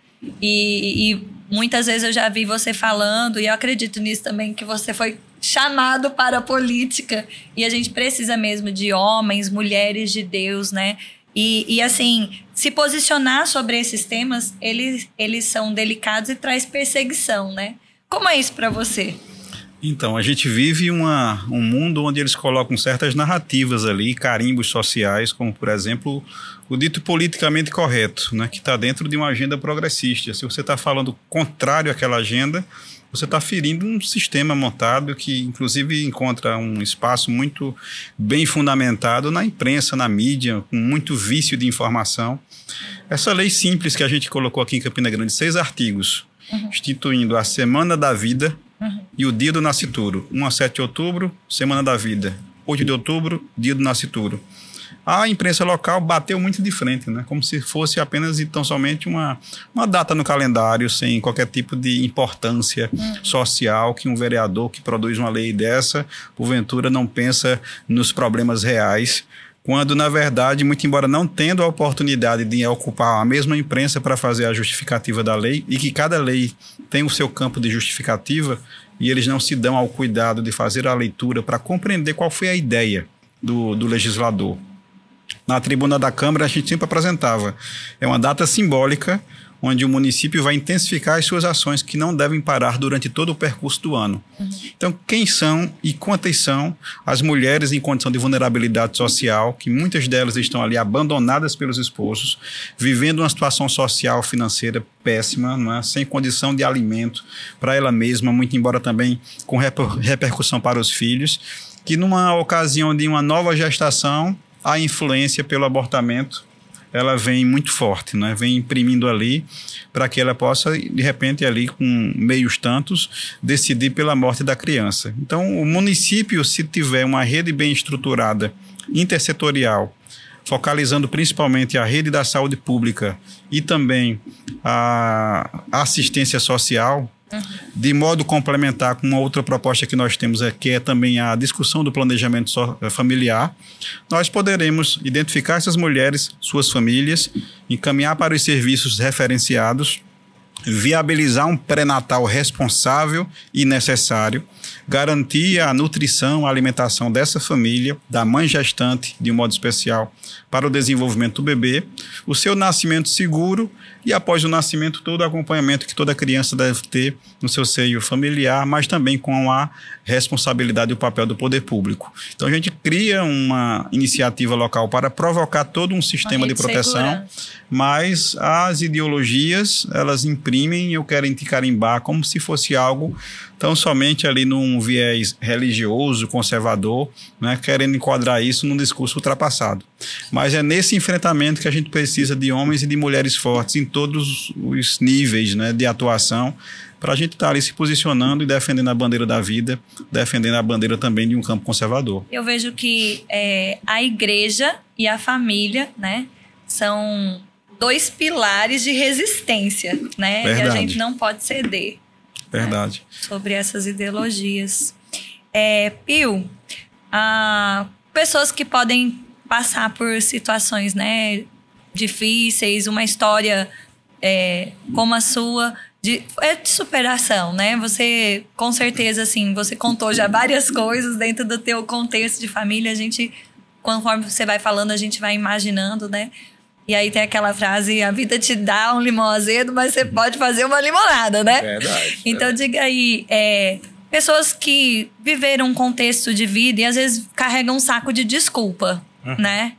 e, e muitas vezes eu já vi você falando e eu acredito nisso também que você foi chamado para a política. E a gente precisa mesmo de homens, mulheres de Deus, né? E, e assim, se posicionar sobre esses temas, eles, eles são delicados e traz perseguição, né? Como é isso para você? Então, a gente vive uma, um mundo onde eles colocam certas narrativas ali, carimbos sociais, como, por exemplo, o dito politicamente correto, né, que está dentro de uma agenda progressista. Se você está falando contrário àquela agenda, você está ferindo um sistema montado que, inclusive, encontra um espaço muito bem fundamentado na imprensa, na mídia, com muito vício de informação. Essa lei simples que a gente colocou aqui em Campina Grande, seis artigos, uhum. instituindo a Semana da Vida uhum. e o Dia do Nascituro. 1 a 7 de outubro, Semana da Vida. 8 de outubro, Dia do Nascituro a imprensa local bateu muito de frente, né? como se fosse apenas e tão somente uma, uma data no calendário, sem qualquer tipo de importância hum. social, que um vereador que produz uma lei dessa, porventura, não pensa nos problemas reais quando na verdade, muito embora não tendo a oportunidade de ocupar a mesma imprensa para fazer a justificativa da lei e que cada lei tem o seu campo de justificativa e eles não se dão ao cuidado de fazer a leitura para compreender qual foi a ideia do, do legislador na tribuna da Câmara a gente sempre apresentava. É uma data simbólica onde o município vai intensificar as suas ações que não devem parar durante todo o percurso do ano. Uhum. Então, quem são e quantas são as mulheres em condição de vulnerabilidade social, que muitas delas estão ali abandonadas pelos esposos, vivendo uma situação social financeira péssima, é? sem condição de alimento para ela mesma, muito embora também com repercussão para os filhos, que numa ocasião de uma nova gestação a influência pelo abortamento ela vem muito forte, né? vem imprimindo ali para que ela possa, de repente, ali com meios tantos, decidir pela morte da criança. Então, o município, se tiver uma rede bem estruturada, intersetorial, focalizando principalmente a rede da saúde pública e também a assistência social, Uhum. De modo complementar com uma outra proposta que nós temos aqui, é também a discussão do planejamento eh, familiar, nós poderemos identificar essas mulheres, suas famílias, encaminhar para os serviços referenciados, viabilizar um pré-natal responsável e necessário, garantir a nutrição, a alimentação dessa família, da mãe gestante, de um modo especial, para o desenvolvimento do bebê, o seu nascimento seguro e após o nascimento todo o acompanhamento que toda criança deve ter no seu seio familiar, mas também com a responsabilidade e o papel do poder público. Então a gente cria uma iniciativa local para provocar todo um sistema de proteção, mas as ideologias elas imprimem e querem te carimbar como se fosse algo tão somente ali num viés religioso, conservador, né, querendo enquadrar isso num discurso ultrapassado. Mas é nesse enfrentamento que a gente precisa de homens e de mulheres fortes em todos os níveis né, de atuação para a gente estar tá ali se posicionando e defendendo a bandeira da vida, defendendo a bandeira também de um campo conservador. Eu vejo que é, a igreja e a família, né, são dois pilares de resistência, né? Verdade. E a gente não pode ceder. Verdade. Né, sobre essas ideologias. É, Pio, ah, pessoas que podem passar por situações, né, difíceis, uma história é, como a sua de, é de superação, né? Você, com certeza, assim, você contou já várias coisas dentro do teu contexto de família. A gente, conforme você vai falando, a gente vai imaginando, né? E aí tem aquela frase: a vida te dá um limão azedo, mas você pode fazer uma limonada, né? Verdade. Então, diga aí, é, pessoas que viveram um contexto de vida e às vezes carregam um saco de desculpa, Uhum. né?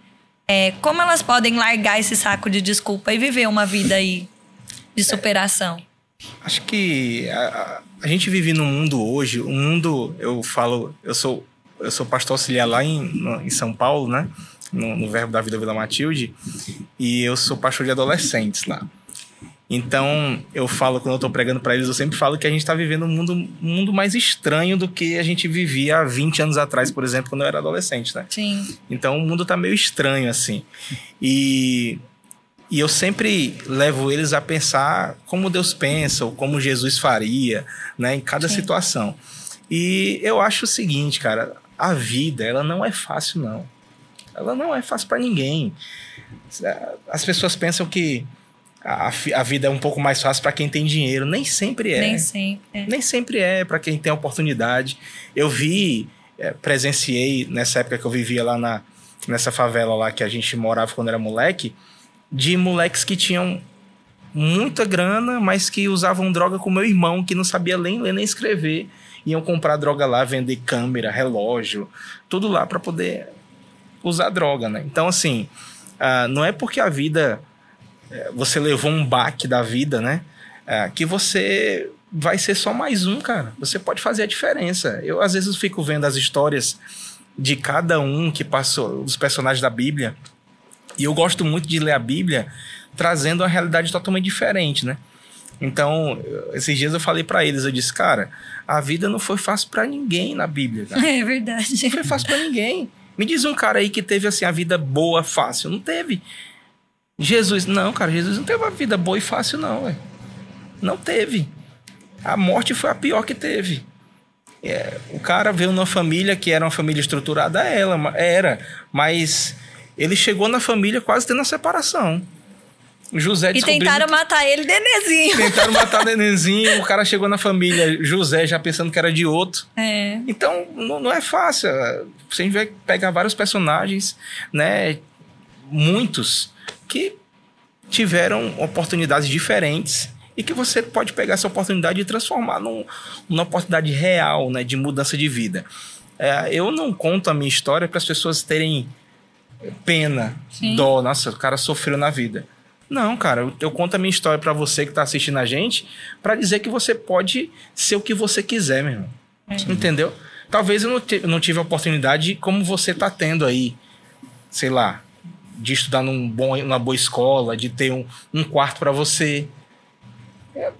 É, como elas podem largar esse saco de desculpa e viver uma vida aí de superação? Acho que a, a- a gente vive num mundo hoje, um mundo, eu falo, eu sou, eu sou pastor auxiliar lá em, em São Paulo, né? No, no Verbo da Vida Vila Matilde, e eu sou pastor de adolescentes lá. Então, eu falo, quando eu tô pregando para eles, eu sempre falo que a gente tá vivendo um mundo, um mundo mais estranho do que a gente vivia há 20 anos atrás, por exemplo, quando eu era adolescente, né? Sim. Então o mundo tá meio estranho, assim. E, e eu sempre levo eles a pensar como Deus pensa, ou como Jesus faria, né, em cada Sim. situação. E eu acho o seguinte, cara, a vida, ela não é fácil, não. Ela não é fácil para ninguém. As pessoas pensam que a, a vida é um pouco mais fácil para quem tem dinheiro. Nem sempre é. Nem sempre. é. Nem sempre é para quem tem oportunidade. Eu vi, eh, presenciei nessa época que eu vivia lá na, nessa favela lá que a gente morava quando era moleque, de moleques que tinham muita grana, mas que usavam droga com meu irmão, que não sabia nem ler nem escrever. Iam comprar droga lá, vender câmera, relógio, tudo lá para poder usar droga, né? Então, assim, ah, não é porque a vida. eh, Você levou um baque da vida, né? ah, que você vai ser só mais um, cara. Você pode fazer a diferença. Eu, às vezes, fico vendo as histórias de cada um que passou, dos personagens da Bíblia. E eu gosto muito de ler a Bíblia trazendo uma realidade totalmente diferente, né? Então, esses dias eu falei pra eles, eu disse, cara, a vida não foi fácil pra ninguém na Bíblia, cara. É verdade. Não foi fácil pra ninguém. Me diz um cara aí que teve assim a vida boa, fácil. Não teve. Jesus, não, cara, Jesus não teve uma vida boa e fácil, não, velho. Não teve. A morte foi a pior que teve. É, o cara veio numa família que era uma família estruturada, ela era, mas ele chegou na família quase tendo a separação. José E tentaram matar ele, Denezinho. tentaram matar o nenenzinho, o cara chegou na família, José já pensando que era de outro. É. Então, não, não é fácil. Você vai pegar vários personagens, né? Muitos que tiveram oportunidades diferentes e que você pode pegar essa oportunidade e transformar num, numa oportunidade real, né? De mudança de vida. É, eu não conto a minha história para as pessoas terem pena, Sim. dó. Nossa, o cara sofreu na vida. Não, cara, eu, eu conto a minha história para você que tá assistindo a gente para dizer que você pode ser o que você quiser, meu irmão. Entendeu? Talvez eu não, te- não tive a oportunidade como você tá tendo aí, sei lá, de estudar num bom, numa boa escola, de ter um, um quarto para você. É,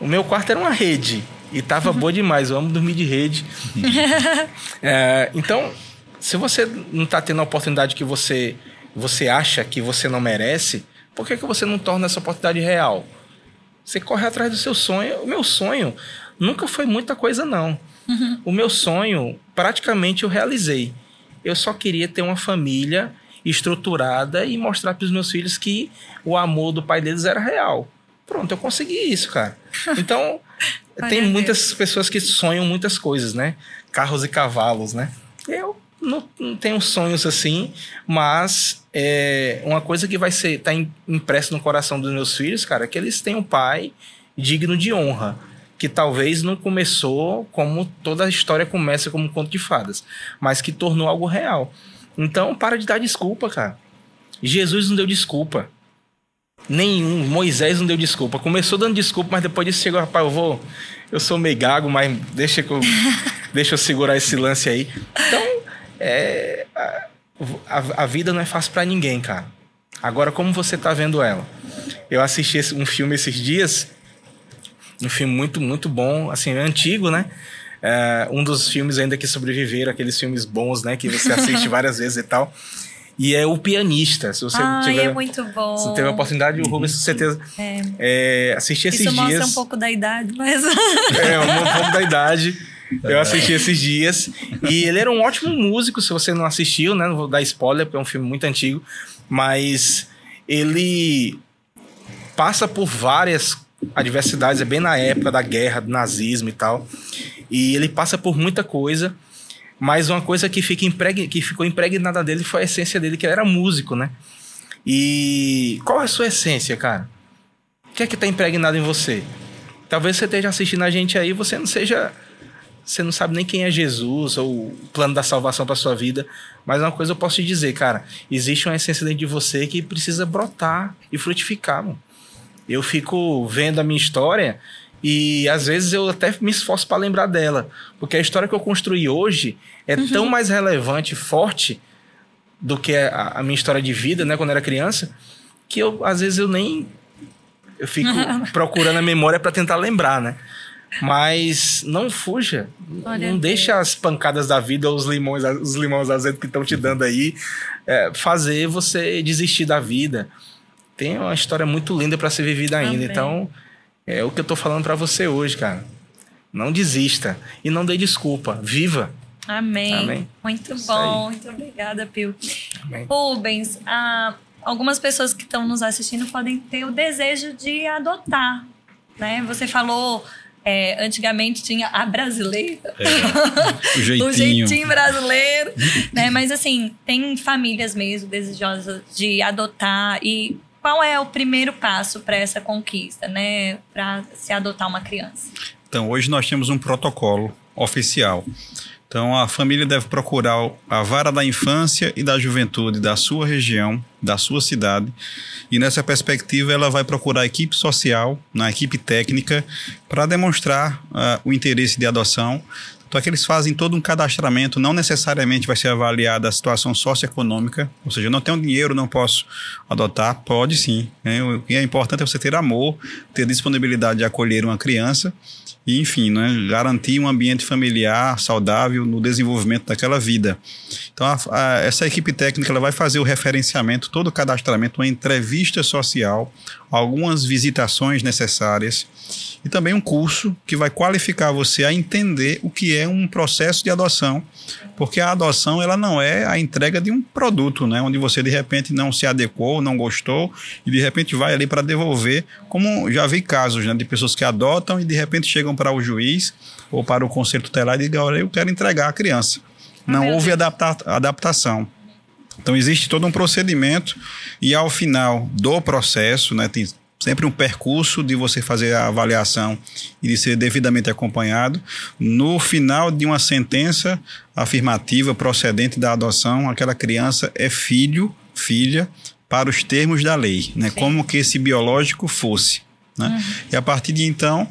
O meu quarto era uma rede e tava boa demais. Eu amo dormir de rede. É, então, se você não tá tendo a oportunidade que você, você acha que você não merece, por que, que você não torna essa oportunidade real? Você corre atrás do seu sonho. O meu sonho nunca foi muita coisa, não. O meu sonho, praticamente, eu realizei. Eu só queria ter uma família estruturada e mostrar para os meus filhos que o amor do pai deles era real. Pronto, eu consegui isso, cara. Então, tem muitas pessoas que sonham muitas coisas, né? Carros e cavalos, né? Eu não, não tenho sonhos assim, mas é uma coisa que vai ser tá im- impresso no coração dos meus filhos, cara, é que eles têm um pai digno de honra, que talvez não começou como toda a história começa como um conto de fadas, mas que tornou algo real. Então, para de dar desculpa, cara. Jesus não deu desculpa. Nenhum. Moisés não deu desculpa. Começou dando desculpa, mas depois disso chegou, rapaz, eu vou. Eu sou meio gago, mas deixa que eu, deixa eu segurar esse lance aí. Então, é, a, a- a vida não é fácil pra ninguém, cara. Agora, como você tá vendo ela? Eu assisti um filme esses dias, um filme muito, muito bom, assim, antigo, né? É, um dos filmes ainda que sobreviveram, aqueles filmes bons, né? Que você assiste várias vezes e tal. E é O Pianista. Se você Ai, tiver, é muito bom. se teve a oportunidade, o Rubens, com certeza. É. É, assisti esses Isso mostra dias. um pouco da idade, mas. É, um pouco da idade. Eu assisti esses dias. E ele era um ótimo músico, se você não assistiu, né? Não vou dar spoiler, porque é um filme muito antigo. Mas ele passa por várias adversidades, é bem na época da guerra, do nazismo e tal. E ele passa por muita coisa, mas uma coisa que, fica impreg... que ficou impregnada dele foi a essência dele, que ele era músico, né? E qual é a sua essência, cara? O que é que tá impregnado em você? Talvez você esteja assistindo a gente aí, você não seja você não sabe nem quem é Jesus ou o plano da salvação para sua vida, mas uma coisa eu posso te dizer, cara, existe uma essência dentro de você que precisa brotar e frutificar, mano. Eu fico vendo a minha história e às vezes eu até me esforço para lembrar dela, porque a história que eu construí hoje é uhum. tão mais relevante, forte do que a, a, minha história de vida, né, quando eu era criança, que eu às vezes eu nem eu fico procurando a memória para tentar lembrar, né? Mas não fuja. Olha não deixa as pancadas da vida, os limões, os limões azedos que estão te dando aí, é, fazer você desistir da vida. Tem uma história muito linda para ser vivida ainda. Amém. Então, é o que eu tô falando para você hoje, cara. Não desista e não dê desculpa. Viva. Amém. Amém. Muito Isso bom. Aí. Muito obrigada, Pio. Amém. Rubens, ah, algumas pessoas que estão nos assistindo podem ter o desejo de adotar. Né? Você falou é, antigamente tinha a brasileira. É, o jeitinho. o jeitinho brasileiro. né? Mas assim, tem famílias mesmo desejosas de adotar. E qual é o primeiro passo para essa conquista, né? Para se adotar uma criança? Então, hoje nós temos um protocolo oficial. Então, a família deve procurar a vara da infância e da juventude da sua região, da sua cidade, e nessa perspectiva ela vai procurar a equipe social, na equipe técnica, para demonstrar uh, o interesse de adoção. Então, é que eles fazem todo um cadastramento, não necessariamente vai ser avaliada a situação socioeconômica, ou seja, eu não tenho dinheiro, não posso adotar, pode sim. Né? O que é importante é você ter amor, ter disponibilidade de acolher uma criança e, enfim, né, garantir um ambiente familiar saudável no desenvolvimento daquela vida. Então, a, a, essa equipe técnica ela vai fazer o referenciamento, todo o cadastramento, uma entrevista social, algumas visitações necessárias e também um curso que vai qualificar você a entender o que é um processo de adoção, porque a adoção ela não é a entrega de um produto, né, onde você de repente não se adequou, não gostou e de repente vai ali para devolver, como já vi casos né, de pessoas que adotam e de repente chegam para o juiz ou para o conselho tutelar e dizem, olha, eu quero entregar a criança. Não houve adapta adaptação. Então existe todo um procedimento e ao final do processo, né, tem sempre um percurso de você fazer a avaliação e de ser devidamente acompanhado. No final de uma sentença afirmativa procedente da adoção, aquela criança é filho, filha, para os termos da lei, né? Como que esse biológico fosse. Né? Uhum. E a partir de então,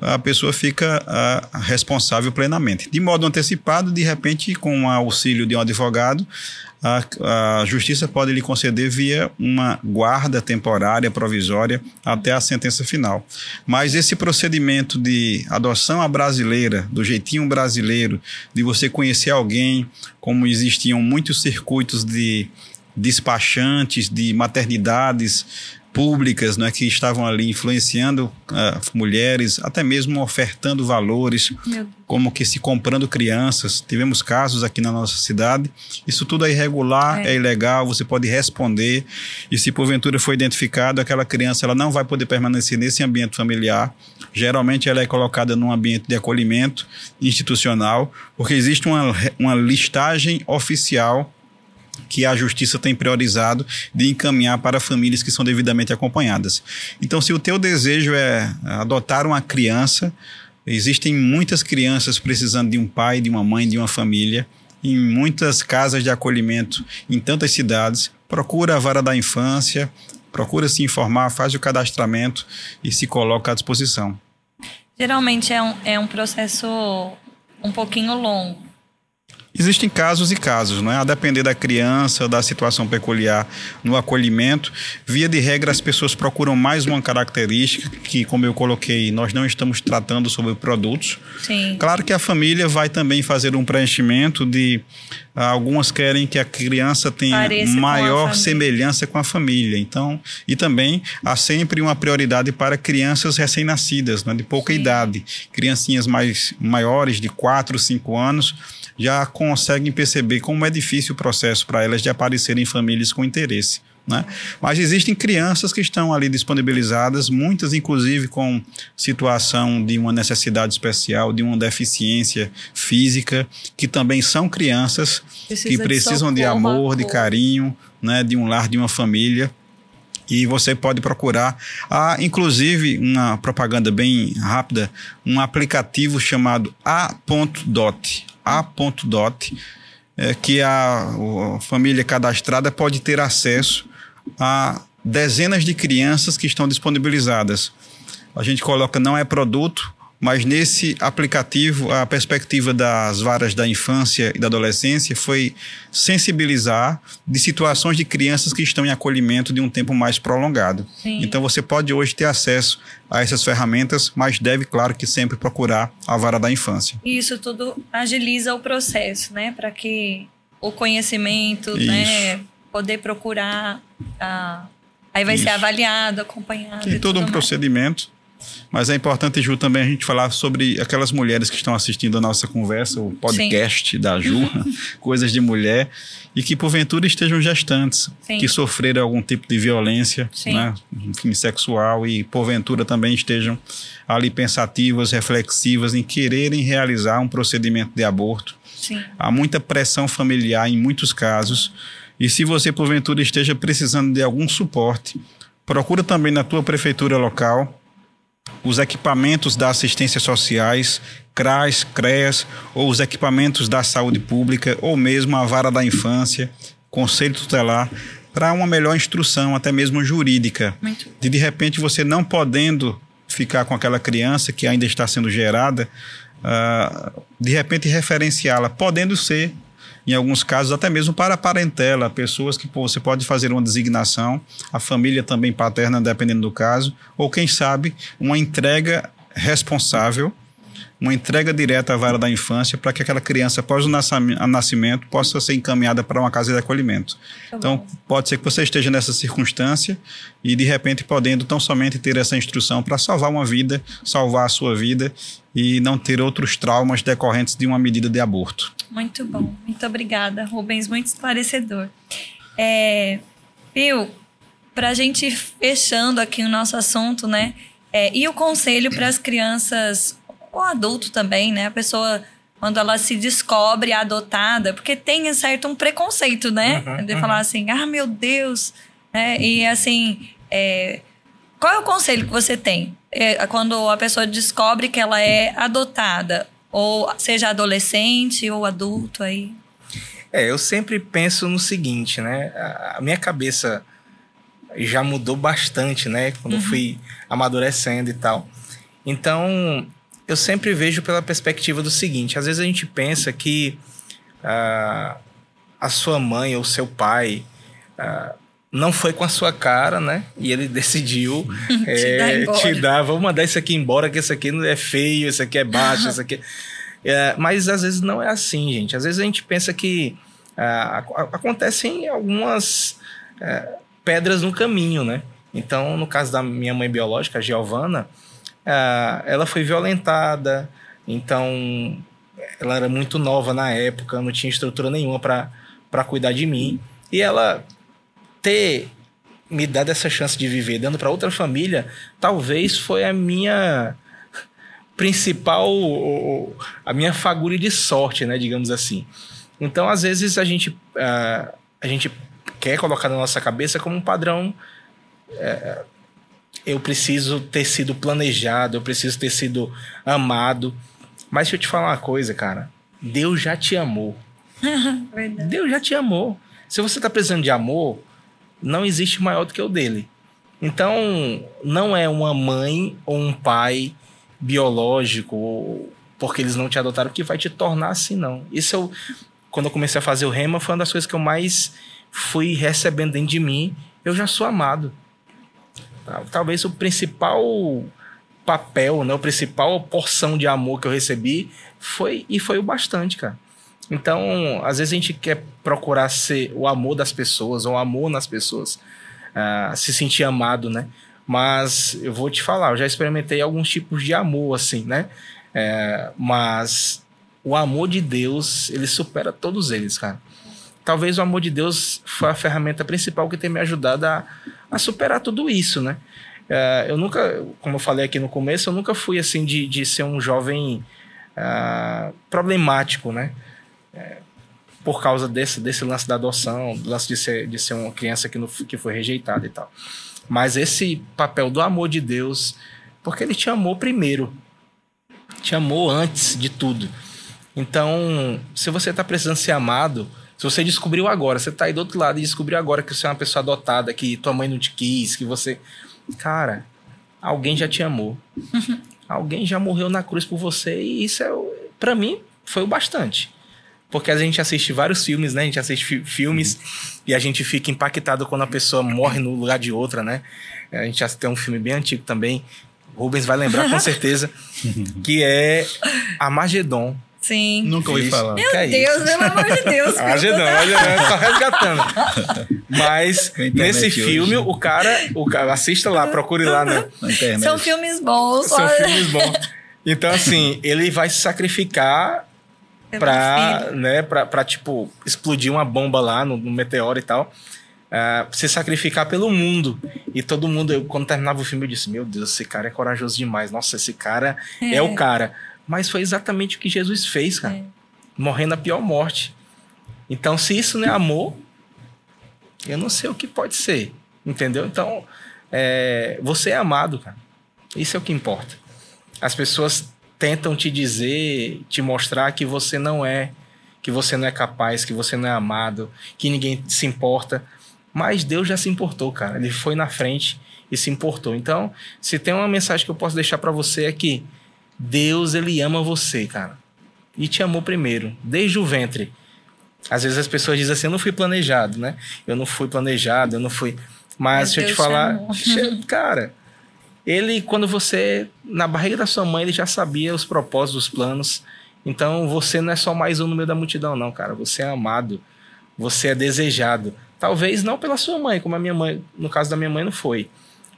a pessoa fica a, responsável plenamente. De modo antecipado, de repente, com o auxílio de um advogado, a, a, justiça pode lhe conceder via uma guarda temporária provisória até a sentença final. Mas esse procedimento de adoção à brasileira, do jeitinho brasileiro, de você conhecer alguém, como existiam muitos circuitos de despachantes, de maternidades públicas né, que estavam ali influenciando uh, mulheres, até mesmo ofertando valores, como que se comprando crianças. Tivemos casos aqui na nossa cidade. Isso tudo é irregular, é. é ilegal, você pode responder. E se porventura foi identificado, aquela criança ela não vai poder permanecer nesse ambiente familiar. Geralmente ela é colocada num ambiente de acolhimento institucional, porque existe uma, uma listagem oficial que a justiça tem priorizado de encaminhar para famílias que são devidamente acompanhadas. Então, se o teu desejo é adotar uma criança, existem muitas crianças precisando de um pai, de uma mãe, de uma família, em muitas casas de acolhimento em tantas cidades. Procura a vara da infância, procura se informar, faz o cadastramento e se coloca à disposição. Geralmente é um, é um processo um pouquinho longo Existem casos e casos, não é? A depender da criança, da situação peculiar no acolhimento. Via de regra, as pessoas procuram mais uma característica que, como eu coloquei, nós não estamos tratando sobre produtos. Sim. Claro que a família vai também fazer um preenchimento de algumas querem que a criança tenha Pareça maior com semelhança com a família. Então, e também há sempre uma prioridade para crianças recém-nascidas, né, de pouca Sim. idade. Criancinhas mais maiores, de 4, 5 anos, já conseguem perceber como é difícil o processo para elas de aparecerem em famílias com interesse. Né? Mas existem crianças que estão ali disponibilizadas, muitas inclusive com situação de uma necessidade especial, de uma deficiência física, que também são crianças Precisa que precisam de, de amor, de carinho, né, de um lar, de uma família. E você pode procurar. Há, inclusive, uma propaganda bem rápida, um aplicativo chamado A.dot. A.dot, é, que a, a família cadastrada pode ter acesso a dezenas de crianças que estão disponibilizadas. A gente coloca não é produto, mas nesse aplicativo a perspectiva das varas da infância e da adolescência foi sensibilizar de situações de crianças que estão em acolhimento de um tempo mais prolongado. Sim. Então você pode hoje ter acesso a essas ferramentas, mas deve, claro, que sempre procurar a vara da infância. Isso tudo agiliza o processo, né, para que o conhecimento, né, Isso. né, poder procurar. Ah, aí vai Isso. ser avaliado, acompanhado. Tem todo um mais. procedimento. Mas é importante, Ju, também a gente falar sobre aquelas mulheres que estão assistindo a nossa conversa, o podcast Sim. da Ju, Coisas de Mulher, e que porventura estejam gestantes, Sim. que sofreram algum tipo de violência, né, enfim, sexual, e porventura também estejam ali pensativas, reflexivas em quererem realizar um procedimento de aborto. Sim. Há muita pressão familiar em muitos casos e se você, porventura, esteja precisando de algum suporte, procura também na tua prefeitura local os equipamentos da assistência sociais, CRAS, CREAS, ou os equipamentos da saúde pública, ou mesmo a vara da infância, conselho tutelar, para uma melhor instrução, até mesmo jurídica. Muito. De de repente você não podendo ficar com aquela criança que ainda está sendo gerada, uh, de repente referenciá-la, podendo ser em alguns casos até mesmo para a parentela, pessoas que pô, você pode fazer uma designação, a família também paterna, dependendo do caso, ou quem sabe uma entrega responsável uma entrega direta à vara da infância para que aquela criança, após o nascimento, possa ser encaminhada para uma casa de acolhimento. Tá então, pode ser que você esteja nessa circunstância e, de repente, podendo tão somente ter essa instrução para salvar uma vida, salvar a sua vida e não ter outros traumas decorrentes de uma medida de aborto. Muito bom. Muito obrigada, Rubens. Muito esclarecedor. É, Pio, para a gente fechando aqui o nosso assunto, né? É, e o conselho para as crianças o adulto também, né? A pessoa, quando ela se descobre adotada, porque tem certo um preconceito, né? Uhum, de uhum. falar assim, ah, meu Deus. Né? E assim, é, qual é o conselho que você tem? É, quando a pessoa descobre que ela é adotada, ou seja adolescente ou adulto aí? É, eu sempre penso no seguinte, né? A minha cabeça já mudou bastante, né? Quando uhum. eu fui amadurecendo e tal. Então, eu sempre vejo pela perspectiva do seguinte: às vezes a gente pensa que uh, a sua mãe ou seu pai uh, não foi com a sua cara, né? E ele decidiu é, te, dar, vamos mandar isso aqui embora, que isso aqui é feio, isso aqui é baixo, isso aqui. É, mas às vezes não é assim, gente. Às vezes a gente pensa que uh, acontecem algumas pedras no caminho, né? Então, no caso da minha mãe biológica, a Giovana, ah, ela foi violentada, então ela era muito nova na época, não tinha estrutura nenhuma para cuidar de mim. E ela ter me dado essa chance de viver dando para outra família, talvez foi a minha principal a minha fagulha de sorte, né, digamos assim. Então, às vezes a gente uh, a gente quer colocar na nossa cabeça como um padrão uh, eu preciso ter sido planejado, eu preciso ter sido amado. Mas deixa eu te falar uma coisa, cara. Deus já te amou. Deus já te amou. Se você está precisando de amor, não existe maior do que o dele. Então, não é uma mãe ou um pai biológico, porque eles não te adotaram, que vai te tornar assim, não. Isso eu, quando eu comecei a fazer o rema, foi uma das coisas que eu mais fui recebendo dentro de mim. Eu já sou amado talvez o principal papel, né, a principal porção de amor que eu recebi foi e foi o bastante, cara. Então, às vezes a gente quer procurar ser o amor das pessoas, ou o amor nas pessoas, uh, se sentir amado, né? Mas eu vou te falar, eu já experimentei alguns tipos de amor, assim, né? É, mas o amor de Deus, ele supera todos eles, cara. talvez o amor de Deus foi a ferramenta principal que tem me ajudado a, a superar tudo isso, né? É, eu nunca, como eu falei aqui no começo, eu nunca fui assim de, de ser um jovem uh, problemático, né? É, por causa desse, desse lance da adoção, do lance de ser, de ser uma criança que, não, que foi rejeitada e tal. Mas esse papel do amor de Deus, porque ele te amou primeiro, te amou antes de tudo. Então, se você está precisando ser amado, se você descobriu agora, você está aí do outro lado e descobriu agora que você é uma pessoa adotada, que tua mãe não te quis, que você. Cara, alguém já te amou. alguém já morreu na cruz por você e isso é, para mim, foi o bastante. Porque a gente assiste vários filmes, né? A gente assiste fi filmes e a gente fica impactado quando a pessoa morre no lugar de outra, né? A gente já tem um filme bem antigo também, Rubens vai lembrar com certeza, que é Amagedon. Sim. Nunca ouvi falar. Meu é Deus, pelo amor de Deus. Amagedon, olha, só resgatando. Mas nesse filme, hoje. o cara, o cara, assista lá, procure lá na, na internet. São filmes bons. São olha. filmes bons. Então, assim, ele vai se sacrificar pra, né, pra, pra, tipo, explodir uma bomba lá no, no meteoro e tal. Uh, se sacrificar pelo mundo. E todo mundo, eu, quando terminava o filme, eu disse: Meu Deus, esse cara é corajoso demais. Nossa, esse cara é, é o cara. Mas foi exatamente o que Jesus fez, cara. É. Morrendo a pior morte. Então, se isso não é amor, eu não sei o que pode ser. Entendeu? Então, é, você é amado, cara. Isso é o que importa. As pessoas tentam te dizer, te mostrar que você não é, que você não é capaz, que você não é amado, que ninguém se importa. Mas Deus já se importou, cara. Ele foi na frente e se importou. Então, se tem uma mensagem que eu posso deixar para você é que Deus, ele ama você, cara. E te amou primeiro, desde o ventre. Às vezes as pessoas dizem assim: eu não fui planejado, né? Eu não fui planejado, eu não fui. Mas, Mas deixa eu te falar, cara, ele, quando você, na barriga da sua mãe, ele já sabia os propósitos, os planos. Então você não é só mais um no meio da multidão, não, cara. Você é amado, você é desejado. Talvez não pela sua mãe, como a minha mãe, no caso da minha mãe, não foi.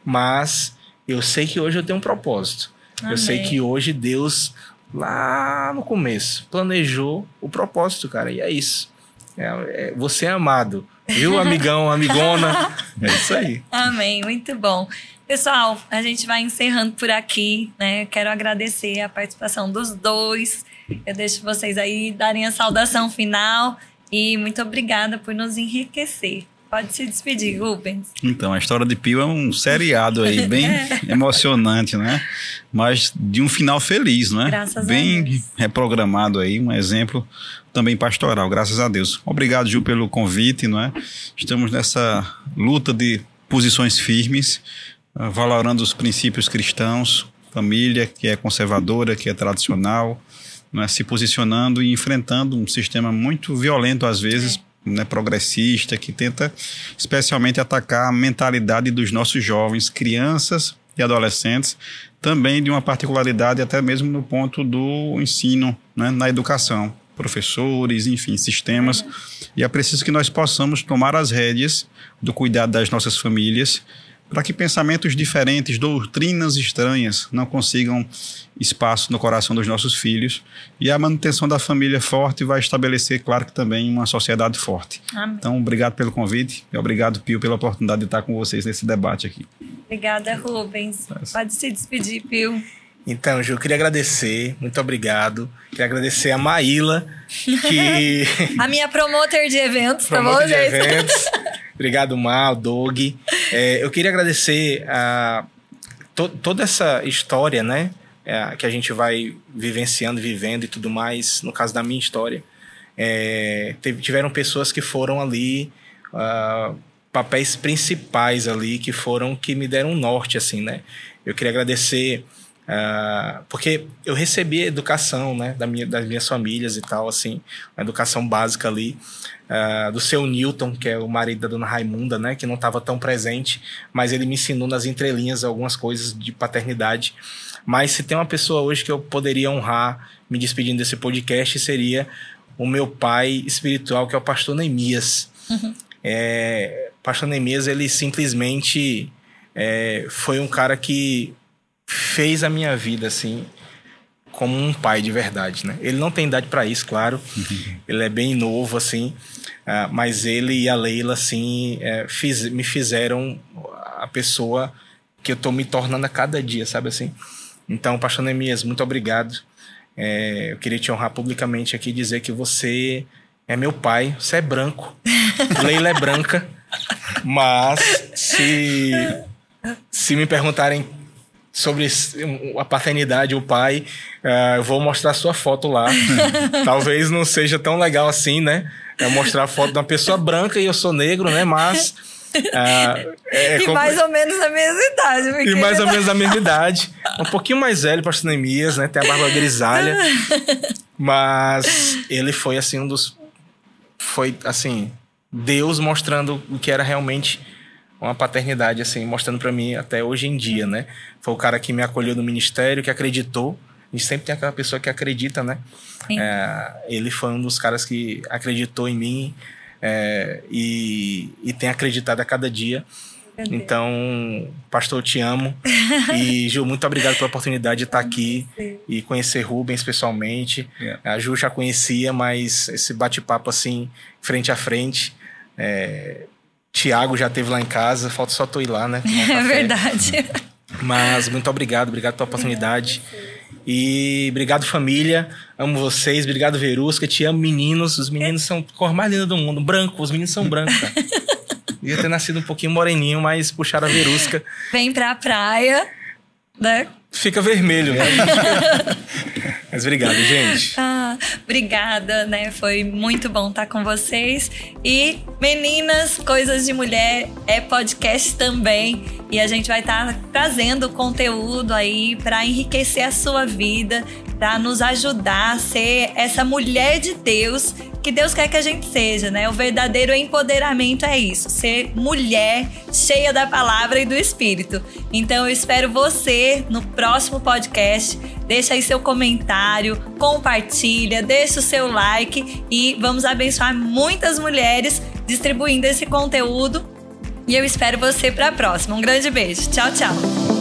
Mas eu sei que hoje eu tenho um propósito. Amém. Eu sei que hoje Deus, lá no começo, planejou o propósito, cara. E é isso. É, é, você é amado. Viu, amigão, amigona? É isso aí. Amém. Muito bom. Pessoal, a gente vai encerrando por aqui, né? Quero agradecer a participação dos dois. Eu deixo vocês aí darem a saudação final e muito obrigada por nos enriquecer. Pode se despedir, Rubens. Então, a história de Pio é um seriado aí, bem emocionante, né? Mas de um final feliz, né? Graças bem a Deus. reprogramado aí, um exemplo também pastoral, graças a Deus. Obrigado, Ju, pelo convite, não é? Estamos nessa luta de posições firmes ah, valorando os princípios cristãos, família que é conservadora, que é tradicional, né, se posicionando e enfrentando um sistema muito violento às vezes, é. Né, progressista, que tenta especialmente atacar a mentalidade dos nossos jovens, crianças e adolescentes, também de uma particularidade até mesmo no ponto do ensino, né, na educação, professores, enfim, sistemas. E é preciso que nós possamos tomar as rédeas do cuidado das nossas famílias para que pensamentos diferentes, doutrinas estranhas não consigam espaço no coração dos nossos filhos. E a manutenção da família forte vai estabelecer, claro que também, uma sociedade forte. Amém. Então, obrigado pelo convite e obrigado, Pio, pela oportunidade de estar com vocês nesse debate aqui. Obrigada, Rubens. Pode se despedir, Pio. Então, Ju, eu queria agradecer, muito obrigado. Queria agradecer a Maíla, que. a minha promotor de eventos, tá promotor tá bom, de gente? eventos. Obrigado, Mal, Doug. É, eu queria agradecer a to, toda essa história, né? É, que a gente vai vivenciando, vivendo e tudo mais. No caso da minha história, é, teve, tiveram pessoas que foram ali. Uh, papéis principais ali que foram que me deram um norte assim né eu queria agradecer Uh, porque eu recebi educação, né, da minha, das minhas famílias e tal, assim, uma educação básica ali, uh, do seu Newton, que é o marido da dona Raimunda, né, que não estava tão presente, mas ele me ensinou nas entrelinhas algumas coisas de paternidade. Mas se tem uma pessoa hoje que eu poderia honrar me despedindo desse podcast, seria o meu pai espiritual, que é o pastor Neemias. Uhum. É, pastor Neemias, ele simplesmente é, foi um cara que fez a minha vida assim como um pai de verdade, né? Ele não tem idade para isso, claro. Ele é bem novo assim, Uh, mas ele e a Leila, assim, é, fiz, me fizeram a pessoa que eu tô me tornando a cada dia, sabe assim? Então, Pastor Neemias, muito obrigado. É, eu queria te honrar publicamente aqui e dizer que você é meu pai, você é branco. Leila é branca. Mas se, se me perguntarem sobre a paternidade, o pai, uh, eu vou mostrar sua foto lá. Talvez não seja tão legal assim, né? É mostrar a foto de uma pessoa branca e eu sou negro, né? Mas. Uh, é e mais ou menos a mesma idade. E mais ou menos a mesma idade. Um pouquinho mais velho para Neemias, né? Tem a barba grisalha. Mas ele foi, assim, um dos. Foi, assim. Deus mostrando o que era realmente uma paternidade, assim, mostrando para mim até hoje em dia, né? Foi o cara que me acolheu no ministério, que acreditou. A gente sempre tem aquela pessoa que acredita, né? É, ele foi um dos caras que acreditou em mim é, e, e tem acreditado a cada dia. Então, pastor, eu te amo. e, Ju, muito obrigado pela oportunidade de estar aqui e conhecer Rubens pessoalmente. Yeah. A Ju já conhecia, mas esse bate-papo assim, frente a frente. É, Tiago já teve lá em casa, falta só tu ir lá, né? É verdade. Mas muito obrigado, obrigado pela oportunidade. E obrigado, família. Amo vocês. Obrigado, Verusca. Te amo, meninos. Os meninos são a cor mais linda do mundo. Branco, os meninos são brancos. Ia ter nascido um pouquinho moreninho, mas puxaram a Verusca. Vem pra praia, né? Fica vermelho, né? Mas obrigado, gente. Ah, obrigada, né? Foi muito bom estar com vocês. E meninas, coisas de mulher é podcast também. E a gente vai estar trazendo conteúdo aí para enriquecer a sua vida, para nos ajudar a ser essa mulher de Deus que Deus quer que a gente seja, né? O verdadeiro empoderamento é isso, ser mulher cheia da palavra e do espírito. Então eu espero você no próximo podcast. Deixa aí seu comentário, compartilha, deixa o seu like e vamos abençoar muitas mulheres distribuindo esse conteúdo. E eu espero você para a próxima. Um grande beijo. Tchau, tchau.